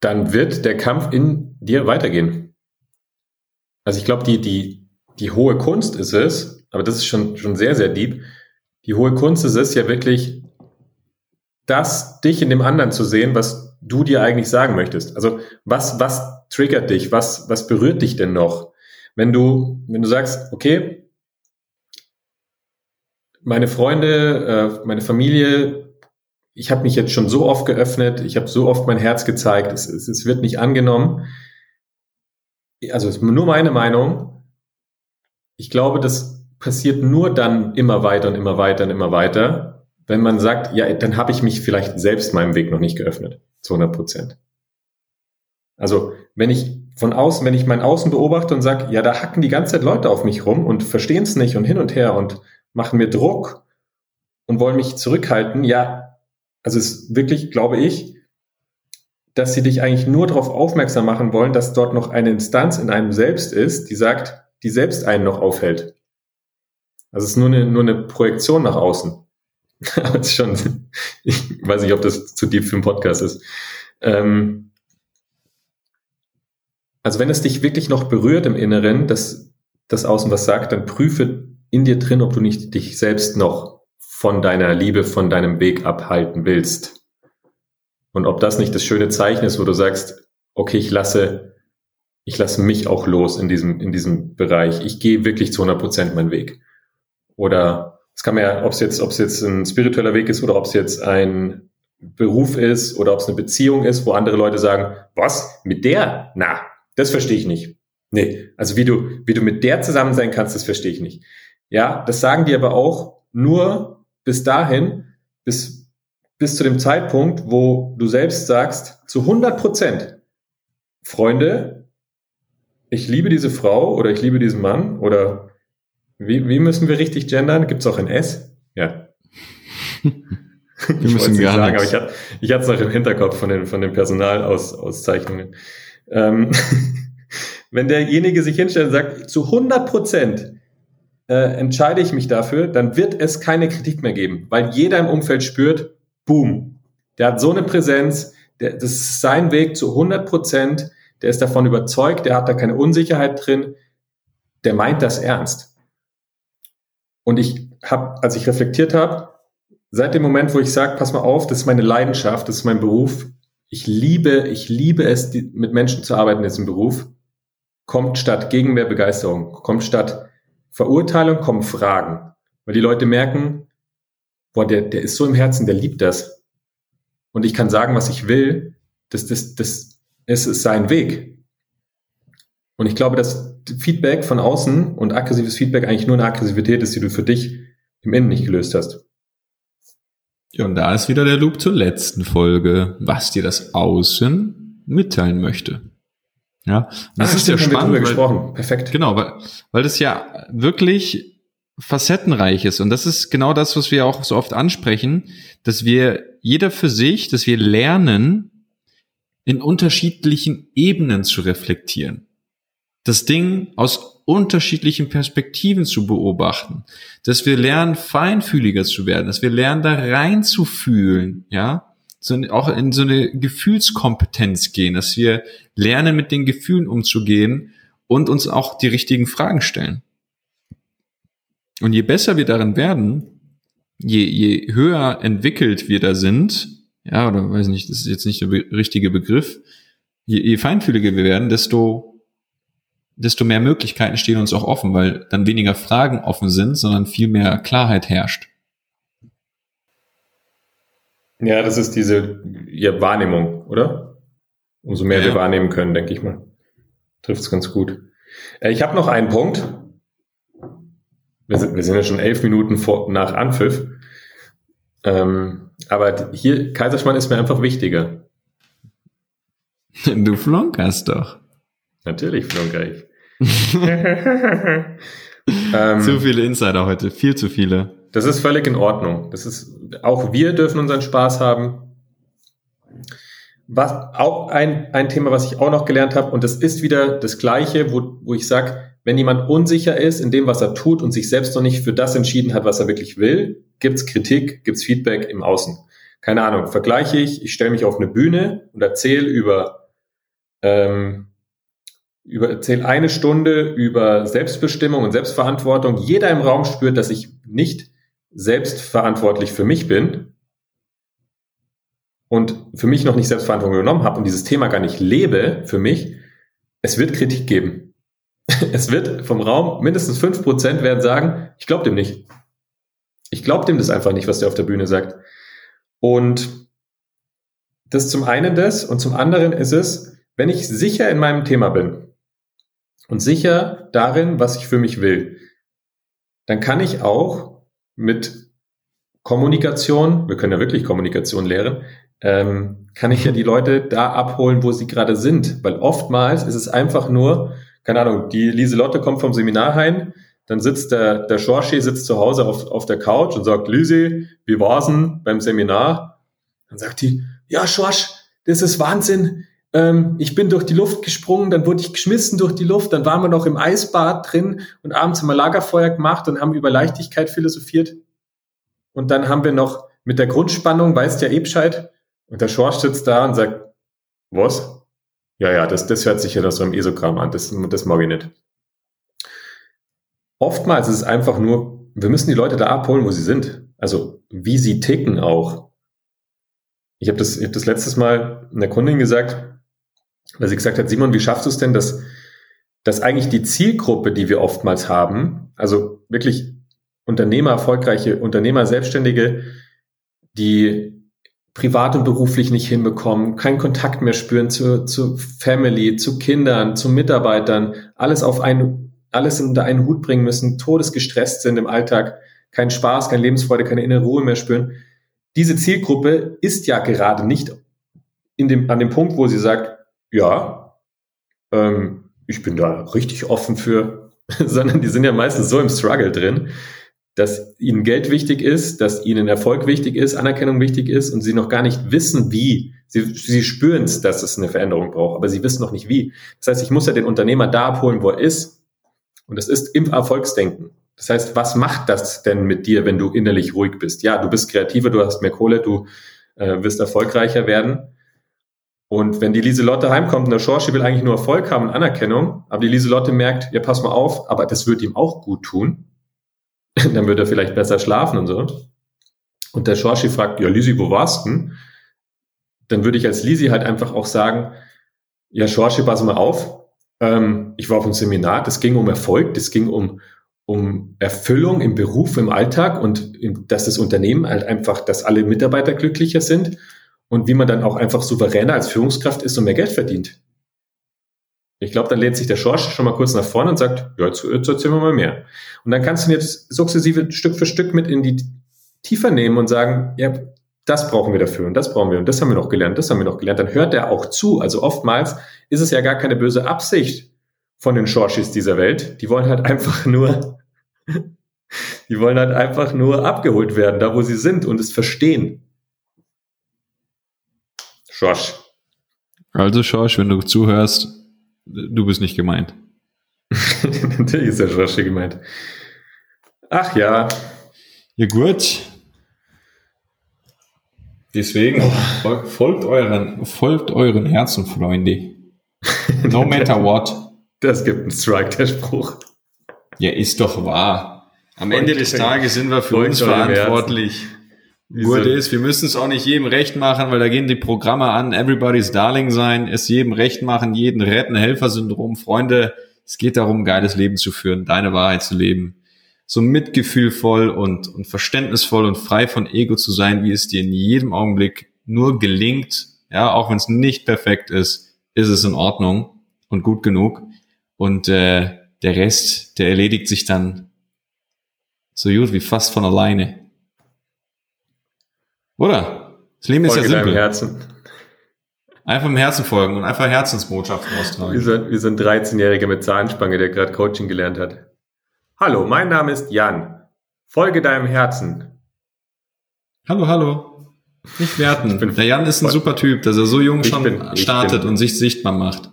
dann wird der Kampf in dir weitergehen. Also ich glaube, die, die, die hohe Kunst ist es, aber das ist schon, schon sehr, sehr deep. Die hohe Kunst ist es ja wirklich, das dich in dem anderen zu sehen, was du dir eigentlich sagen möchtest. Also was, was triggert dich? Was, was berührt dich denn noch? Wenn du, wenn du sagst, okay, meine Freunde, äh, meine Familie, ich habe mich jetzt schon so oft geöffnet, ich habe so oft mein Herz gezeigt, es, es, es wird nicht angenommen also ist nur meine Meinung, ich glaube, das passiert nur dann immer weiter und immer weiter und immer weiter, wenn man sagt, ja, dann habe ich mich vielleicht selbst meinem Weg noch nicht geöffnet, zu 100 Prozent. Also wenn ich von außen, wenn ich mein Außen beobachte und sage, ja, da hacken die ganze Zeit Leute auf mich rum und verstehen es nicht und hin und her und machen mir Druck und wollen mich zurückhalten, ja, also es ist wirklich, glaube ich, dass sie dich eigentlich nur darauf aufmerksam machen wollen, dass dort noch eine Instanz in einem selbst ist, die sagt, die selbst einen noch aufhält. Also es ist nur eine, nur eine Projektion nach außen. Ist schon, ich weiß nicht, ob das zu deep für einen Podcast ist. Ähm, also wenn es dich wirklich noch berührt im Inneren, dass das Außen was sagt, dann prüfe in dir drin, ob du nicht dich selbst noch von deiner Liebe, von deinem Weg abhalten willst. Und ob das nicht das schöne Zeichen ist, wo du sagst, okay, ich lasse, ich lasse mich auch los in diesem, in diesem Bereich. Ich gehe wirklich zu 100 Prozent meinen Weg. Oder es kann man ja, ob es jetzt, ob es jetzt ein spiritueller Weg ist oder ob es jetzt ein Beruf ist oder ob es eine Beziehung ist, wo andere Leute sagen, was? Mit der? Na, das verstehe ich nicht. Nee, also wie du, wie du mit der zusammen sein kannst, das verstehe ich nicht. Ja, das sagen die aber auch nur bis dahin, bis, bis zu dem Zeitpunkt, wo du selbst sagst, zu 100 Prozent, Freunde, ich liebe diese Frau oder ich liebe diesen Mann oder wie, wie müssen wir richtig gendern? Gibt es auch ein S? Ja. Wir müssen gar sagen, nichts. aber ich hatte es noch im Hinterkopf von den, von den Personalauszeichnungen. Ähm, wenn derjenige sich hinstellt und sagt, zu 100 Prozent äh, entscheide ich mich dafür, dann wird es keine Kritik mehr geben, weil jeder im Umfeld spürt, boom, der hat so eine Präsenz, der, das ist sein Weg zu 100 Prozent, der ist davon überzeugt, der hat da keine Unsicherheit drin, der meint das ernst. Und ich habe, als ich reflektiert habe, seit dem Moment, wo ich sage, pass mal auf, das ist meine Leidenschaft, das ist mein Beruf, ich liebe, ich liebe es, die, mit Menschen zu arbeiten in diesem Beruf, kommt statt Gegenwehr Begeisterung, kommt statt Verurteilung, kommen Fragen. Weil die Leute merken, boah, der, der ist so im Herzen, der liebt das. Und ich kann sagen, was ich will, das, das, das ist, ist sein Weg. Und ich glaube, dass Feedback von außen und aggressives Feedback eigentlich nur eine Aggressivität ist, die du für dich im Innen nicht gelöst hast. Ja, und da ist wieder der Loop zur letzten Folge, was dir das Außen mitteilen möchte. Ja, das ah, ist ja spannend. Weil, gesprochen. Perfekt. Genau, weil, weil das ja wirklich facettenreich ist. Und das ist genau das, was wir auch so oft ansprechen, dass wir jeder für sich, dass wir lernen, in unterschiedlichen Ebenen zu reflektieren. Das Ding aus unterschiedlichen Perspektiven zu beobachten, dass wir lernen, feinfühliger zu werden, dass wir lernen, da reinzufühlen, ja, so, auch in so eine Gefühlskompetenz gehen, dass wir lernen, mit den Gefühlen umzugehen und uns auch die richtigen Fragen stellen. Und je besser wir darin werden, je, je höher entwickelt wir da sind, ja, oder weiß nicht, das ist jetzt nicht der richtige Begriff, je, je feinfühliger wir werden, desto desto mehr Möglichkeiten stehen uns auch offen, weil dann weniger Fragen offen sind, sondern viel mehr Klarheit herrscht. Ja, das ist diese ja, Wahrnehmung, oder? Umso mehr ja. wir wahrnehmen können, denke ich mal. Trifft es ganz gut. Äh, ich habe noch einen Punkt. Wir sind, wir sind ja schon elf Minuten vor, nach Anpfiff. Ähm, aber hier, Kaiserschmann ist mir einfach wichtiger. Du flunkerst doch. Natürlich flunker ich. ähm, zu viele Insider heute, viel zu viele. Das ist völlig in Ordnung. Das ist, auch wir dürfen unseren Spaß haben. Was auch ein, ein Thema, was ich auch noch gelernt habe, und das ist wieder das Gleiche, wo, wo ich sage, wenn jemand unsicher ist in dem, was er tut und sich selbst noch nicht für das entschieden hat, was er wirklich will, gibt's Kritik, gibt's Feedback im Außen. Keine Ahnung, vergleiche ich, ich stelle mich auf eine Bühne und erzähle über ähm, über, erzähle eine Stunde über Selbstbestimmung und Selbstverantwortung. Jeder im Raum spürt, dass ich nicht selbstverantwortlich für mich bin und für mich noch nicht Selbstverantwortung genommen habe und dieses Thema gar nicht lebe für mich. Es wird Kritik geben. Es wird vom Raum mindestens fünf Prozent werden sagen, ich glaube dem nicht. Ich glaube dem das einfach nicht, was der auf der Bühne sagt. Und das zum einen das und zum anderen ist es, wenn ich sicher in meinem Thema bin, und sicher darin, was ich für mich will, dann kann ich auch mit Kommunikation, wir können ja wirklich Kommunikation lehren, ähm, kann ich ja die Leute da abholen, wo sie gerade sind. Weil oftmals ist es einfach nur, keine Ahnung, die Lieselotte kommt vom Seminar heim, dann sitzt der, der Schorschi sitzt zu Hause auf, auf der Couch und sagt, Lisi, wie war's denn beim Seminar? Dann sagt die, ja, Schorsch, das ist Wahnsinn. Ähm, ich bin durch die Luft gesprungen, dann wurde ich geschmissen durch die Luft, dann waren wir noch im Eisbad drin und abends haben wir Lagerfeuer gemacht und haben über Leichtigkeit philosophiert. Und dann haben wir noch mit der Grundspannung, weißt ja eh Bescheid, und der Schorsch sitzt da und sagt, was? Ja, ja, das, das hört sich ja nach so einem Esogramm an. Das, das mag ich nicht. Oftmals ist es einfach nur, wir müssen die Leute da abholen, wo sie sind. Also wie sie ticken auch. Ich habe das, ich hab das letztes Mal einer Kundin gesagt, weil sie gesagt hat, Simon, wie schaffst du es denn, dass, dass eigentlich die Zielgruppe, die wir oftmals haben, also wirklich Unternehmer, erfolgreiche Unternehmer, Selbstständige, die privat und beruflich nicht hinbekommen, keinen Kontakt mehr spüren zu, zu Family, zu Kindern, zu Mitarbeitern, alles auf einen, alles unter einen Hut bringen müssen, todesgestresst sind im Alltag, keinen Spaß, keine Lebensfreude, keine innere Ruhe mehr spüren. Diese Zielgruppe ist ja gerade nicht in dem, an dem Punkt, wo sie sagt, ja, ähm, ich bin da richtig offen für, sondern die sind ja meistens so im Struggle drin, dass ihnen Geld wichtig ist, dass ihnen Erfolg wichtig ist, Anerkennung wichtig ist und sie noch gar nicht wissen, wie. Sie, sie spüren es, dass es eine Veränderung braucht, aber sie wissen noch nicht wie. Das heißt, ich muss ja den Unternehmer da abholen, wo er ist. Und das ist im Erfolgsdenken. Das heißt, was macht das denn mit dir, wenn du innerlich ruhig bist? Ja, du bist kreativer, du hast mehr Kohle, du äh, wirst erfolgreicher werden. Und wenn die Lieselotte heimkommt und der Schorschi will eigentlich nur Erfolg haben und Anerkennung, aber die Lieselotte merkt, ja, pass mal auf, aber das wird ihm auch gut tun, dann wird er vielleicht besser schlafen und so. Und der Schorschi fragt, ja, Lisi, wo warst du denn? Dann würde ich als Lisi halt einfach auch sagen, ja, Schorschi, pass mal auf, ähm, ich war auf einem Seminar, das ging um Erfolg, das ging um, um Erfüllung im Beruf, im Alltag und dass das Unternehmen halt einfach, dass alle Mitarbeiter glücklicher sind und wie man dann auch einfach souveräner als Führungskraft ist und mehr Geld verdient. Ich glaube, dann lehnt sich der Schorsch schon mal kurz nach vorne und sagt, ja, jetzt, jetzt erzählen wir mal mehr. Und dann kannst du ihn jetzt sukzessive Stück für Stück mit in die tiefer nehmen und sagen, ja, das brauchen wir dafür und das brauchen wir und das haben wir noch gelernt, das haben wir noch gelernt. Dann hört er auch zu. Also oftmals ist es ja gar keine böse Absicht von den Schorschis dieser Welt. Die wollen halt einfach nur, die wollen halt einfach nur abgeholt werden, da wo sie sind und es verstehen. Schorsch. Also Schorsch, wenn du zuhörst, du bist nicht gemeint. Natürlich ist der Schosche gemeint. Ach ja. Ja gut. Deswegen oh. folgt euren, folgt euren Herzen, Freunde. No matter what. Das gibt einen Strike, der Spruch. Ja, ist doch wahr. Am Ende des Tages sind wir für uns verantwortlich. Wurde ist, wir müssen es auch nicht jedem recht machen, weil da gehen die Programme an, everybody's darling sein, es jedem recht machen, jeden retten, Helfersyndrom. Freunde, es geht darum, ein geiles Leben zu führen, deine Wahrheit zu leben. So mitgefühlvoll und, und verständnisvoll und frei von Ego zu sein, wie es dir in jedem Augenblick nur gelingt. Ja, auch wenn es nicht perfekt ist, ist es in Ordnung und gut genug. Und äh, der Rest, der erledigt sich dann so gut wie fast von alleine. Oder? Das Leben Folge ist ja simpel. Herzen. Einfach im Herzen folgen und einfach Herzensbotschaften austragen. Wie so, wie so ein 13-Jähriger mit Zahnspange, der gerade Coaching gelernt hat. Hallo, mein Name ist Jan. Folge deinem Herzen. Hallo, hallo. Nicht werten. Der Jan ist ein super Typ, dass er so jung schon bin, startet bin. und sich sichtbar macht.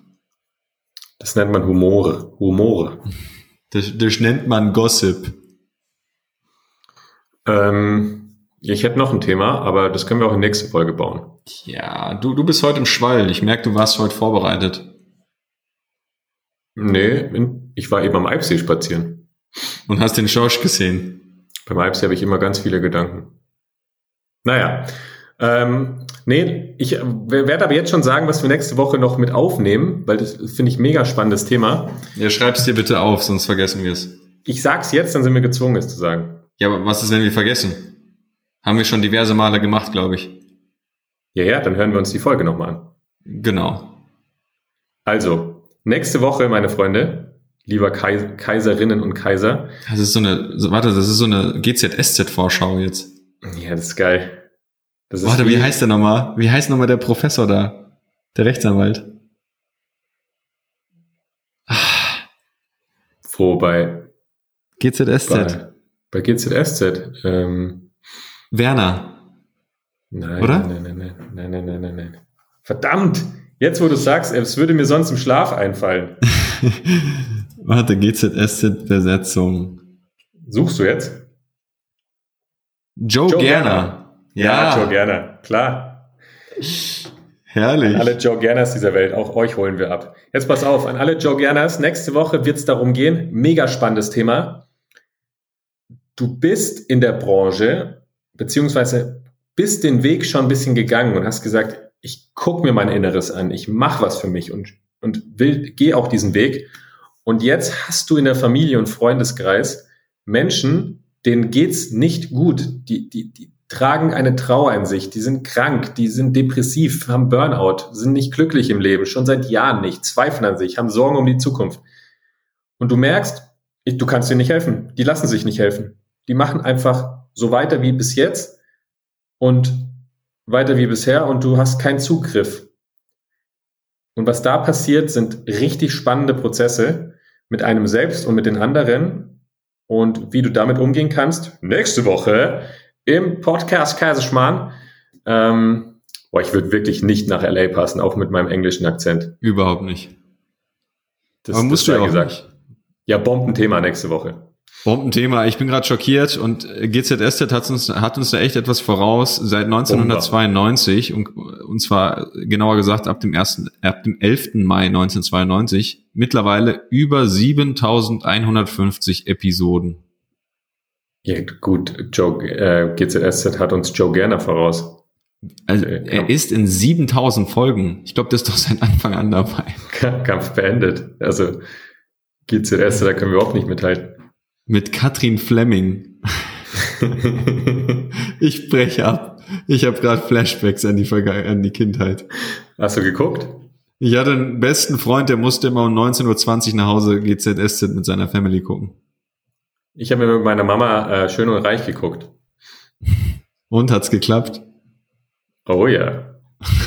Das nennt man Humore. Humore. Das, das nennt man Gossip. Ähm, ich hätte noch ein Thema, aber das können wir auch in nächste Folge bauen. Ja, du, du bist heute im Schwall. Ich merke, du warst heute vorbereitet. Nee, ich war eben am Eibsee spazieren. Und hast den Schorsch gesehen? Beim Eibsee habe ich immer ganz viele Gedanken. Naja, ähm, nee, ich werde aber jetzt schon sagen, was wir nächste Woche noch mit aufnehmen, weil das finde ich mega spannendes Thema. Ja, schreib's dir bitte auf, sonst vergessen wir es. Ich sag's jetzt, dann sind wir gezwungen, es zu sagen. Ja, aber was ist, wenn wir vergessen? Haben wir schon diverse Male gemacht, glaube ich. Ja, ja, dann hören wir uns die Folge nochmal an. Genau. Also, nächste Woche, meine Freunde, lieber Kaiserinnen und Kaiser. Das ist so eine, warte, das ist so eine GZSZ-Vorschau jetzt. Ja, das ist geil. Das ist warte, wie, wie heißt der nochmal? Wie heißt nochmal der Professor da? Der Rechtsanwalt. Wo bei? GZSZ. Bei, bei GZSZ. Ähm, Werner. Nein, Oder? Nein, nein, nein, nein, nein, nein, nein, nein. Verdammt! Jetzt, wo du sagst, es würde mir sonst im Schlaf einfallen. Warte, GZSZ-Besetzung. Suchst du jetzt? Joe, Joe Gerner. Gerner. Ja. ja, Joe Gerner, klar. Herrlich. An alle Joe Gerners dieser Welt, auch euch holen wir ab. Jetzt pass auf, an alle Joe Gerners, nächste Woche wird es darum gehen, mega spannendes Thema. Du bist in der Branche, beziehungsweise bist den Weg schon ein bisschen gegangen und hast gesagt, ich gucke mir mein Inneres an, ich mache was für mich und, und will, gehe auch diesen Weg. Und jetzt hast du in der Familie und Freundeskreis Menschen, denen geht's nicht gut. Die, die, die tragen eine Trauer in sich, die sind krank, die sind depressiv, haben Burnout, sind nicht glücklich im Leben, schon seit Jahren nicht, zweifeln an sich, haben Sorgen um die Zukunft. Und du merkst, ich, du kannst dir nicht helfen. Die lassen sich nicht helfen. Die machen einfach so weiter wie bis jetzt und weiter wie bisher und du hast keinen Zugriff. Und was da passiert, sind richtig spannende Prozesse mit einem selbst und mit den anderen und wie du damit umgehen kannst. Nächste Woche im Podcast Kaiserschmarrn. Ähm, boah, ich würde wirklich nicht nach LA passen, auch mit meinem englischen Akzent. Überhaupt nicht. Das, Aber musst das du ja gesagt. Nicht. Ja, Bombenthema nächste Woche. Bombenthema. Ich bin gerade schockiert und GZSZ hat uns, hat uns da echt etwas voraus seit 1992 und, und zwar genauer gesagt ab dem ersten, ab dem 11. Mai 1992 mittlerweile über 7150 Episoden. Ja, gut, Joe, äh, GZSZ hat uns Joe Gerner voraus. Also, äh, er ist in 7000 Folgen. Ich glaube, das ist doch seit Anfang an dabei. Kampf beendet. Also, GZSZ, da können wir auch nicht mithalten. Mit Katrin Fleming. ich breche ab. Ich habe gerade Flashbacks an die, an die Kindheit. Hast du geguckt? Ich hatte einen besten Freund, der musste immer um 19.20 Uhr nach Hause GZSZ mit seiner Family gucken. Ich habe mir mit meiner Mama äh, schön und reich geguckt. Und hat's geklappt? Oh ja.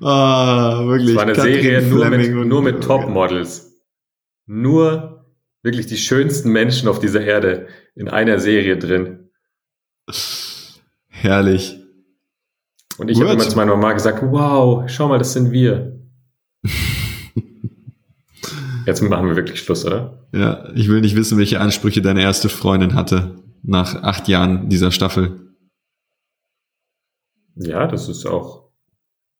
ah, wirklich. Es war eine Katrin Serie nur mit, nur mit Topmodels. Nur wirklich die schönsten Menschen auf dieser Erde in einer Serie drin. Herrlich. Und ich habe immer zu meiner Mama gesagt, wow, schau mal, das sind wir. Jetzt machen wir wirklich Schluss, oder? Ja, ich will nicht wissen, welche Ansprüche deine erste Freundin hatte nach acht Jahren dieser Staffel. Ja, das ist auch,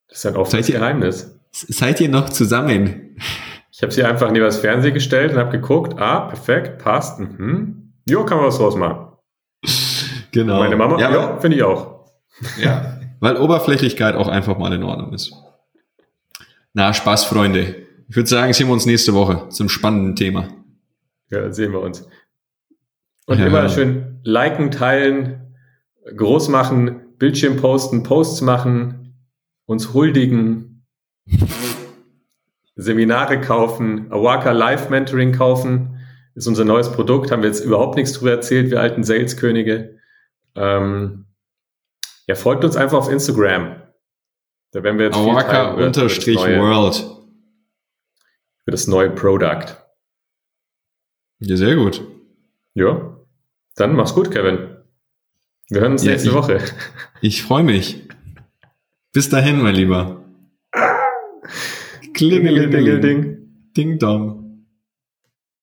das ist ein offenes seid Geheimnis. seid ihr noch zusammen? Ich habe sie einfach neben das Fernseher gestellt und habe geguckt, ah, perfekt, passt, mhm. Jo, kann man was draus machen. Genau. Und meine Mama, ja, ja finde ich auch. Ja, weil Oberflächlichkeit auch einfach mal in Ordnung ist. Na, Spaß, Freunde. Ich würde sagen, sehen wir uns nächste Woche zum spannenden Thema. Ja, dann sehen wir uns. Und ja. immer schön liken, teilen, groß machen, Bildschirm posten, Posts machen, uns huldigen, Seminare kaufen, Awaka Live Mentoring kaufen, ist unser neues Produkt, haben wir jetzt überhaupt nichts drüber erzählt, wir alten Saleskönige. Ähm, ja, folgt uns einfach auf Instagram. Da werden wir jetzt Awaka unterstrich World für das neue Product. Ja, sehr gut. Ja, dann mach's gut, Kevin. Wir hören uns ja, nächste ich, Woche. Ich freue mich. Bis dahin, mein Lieber. Klingelingeling. Ding Dong.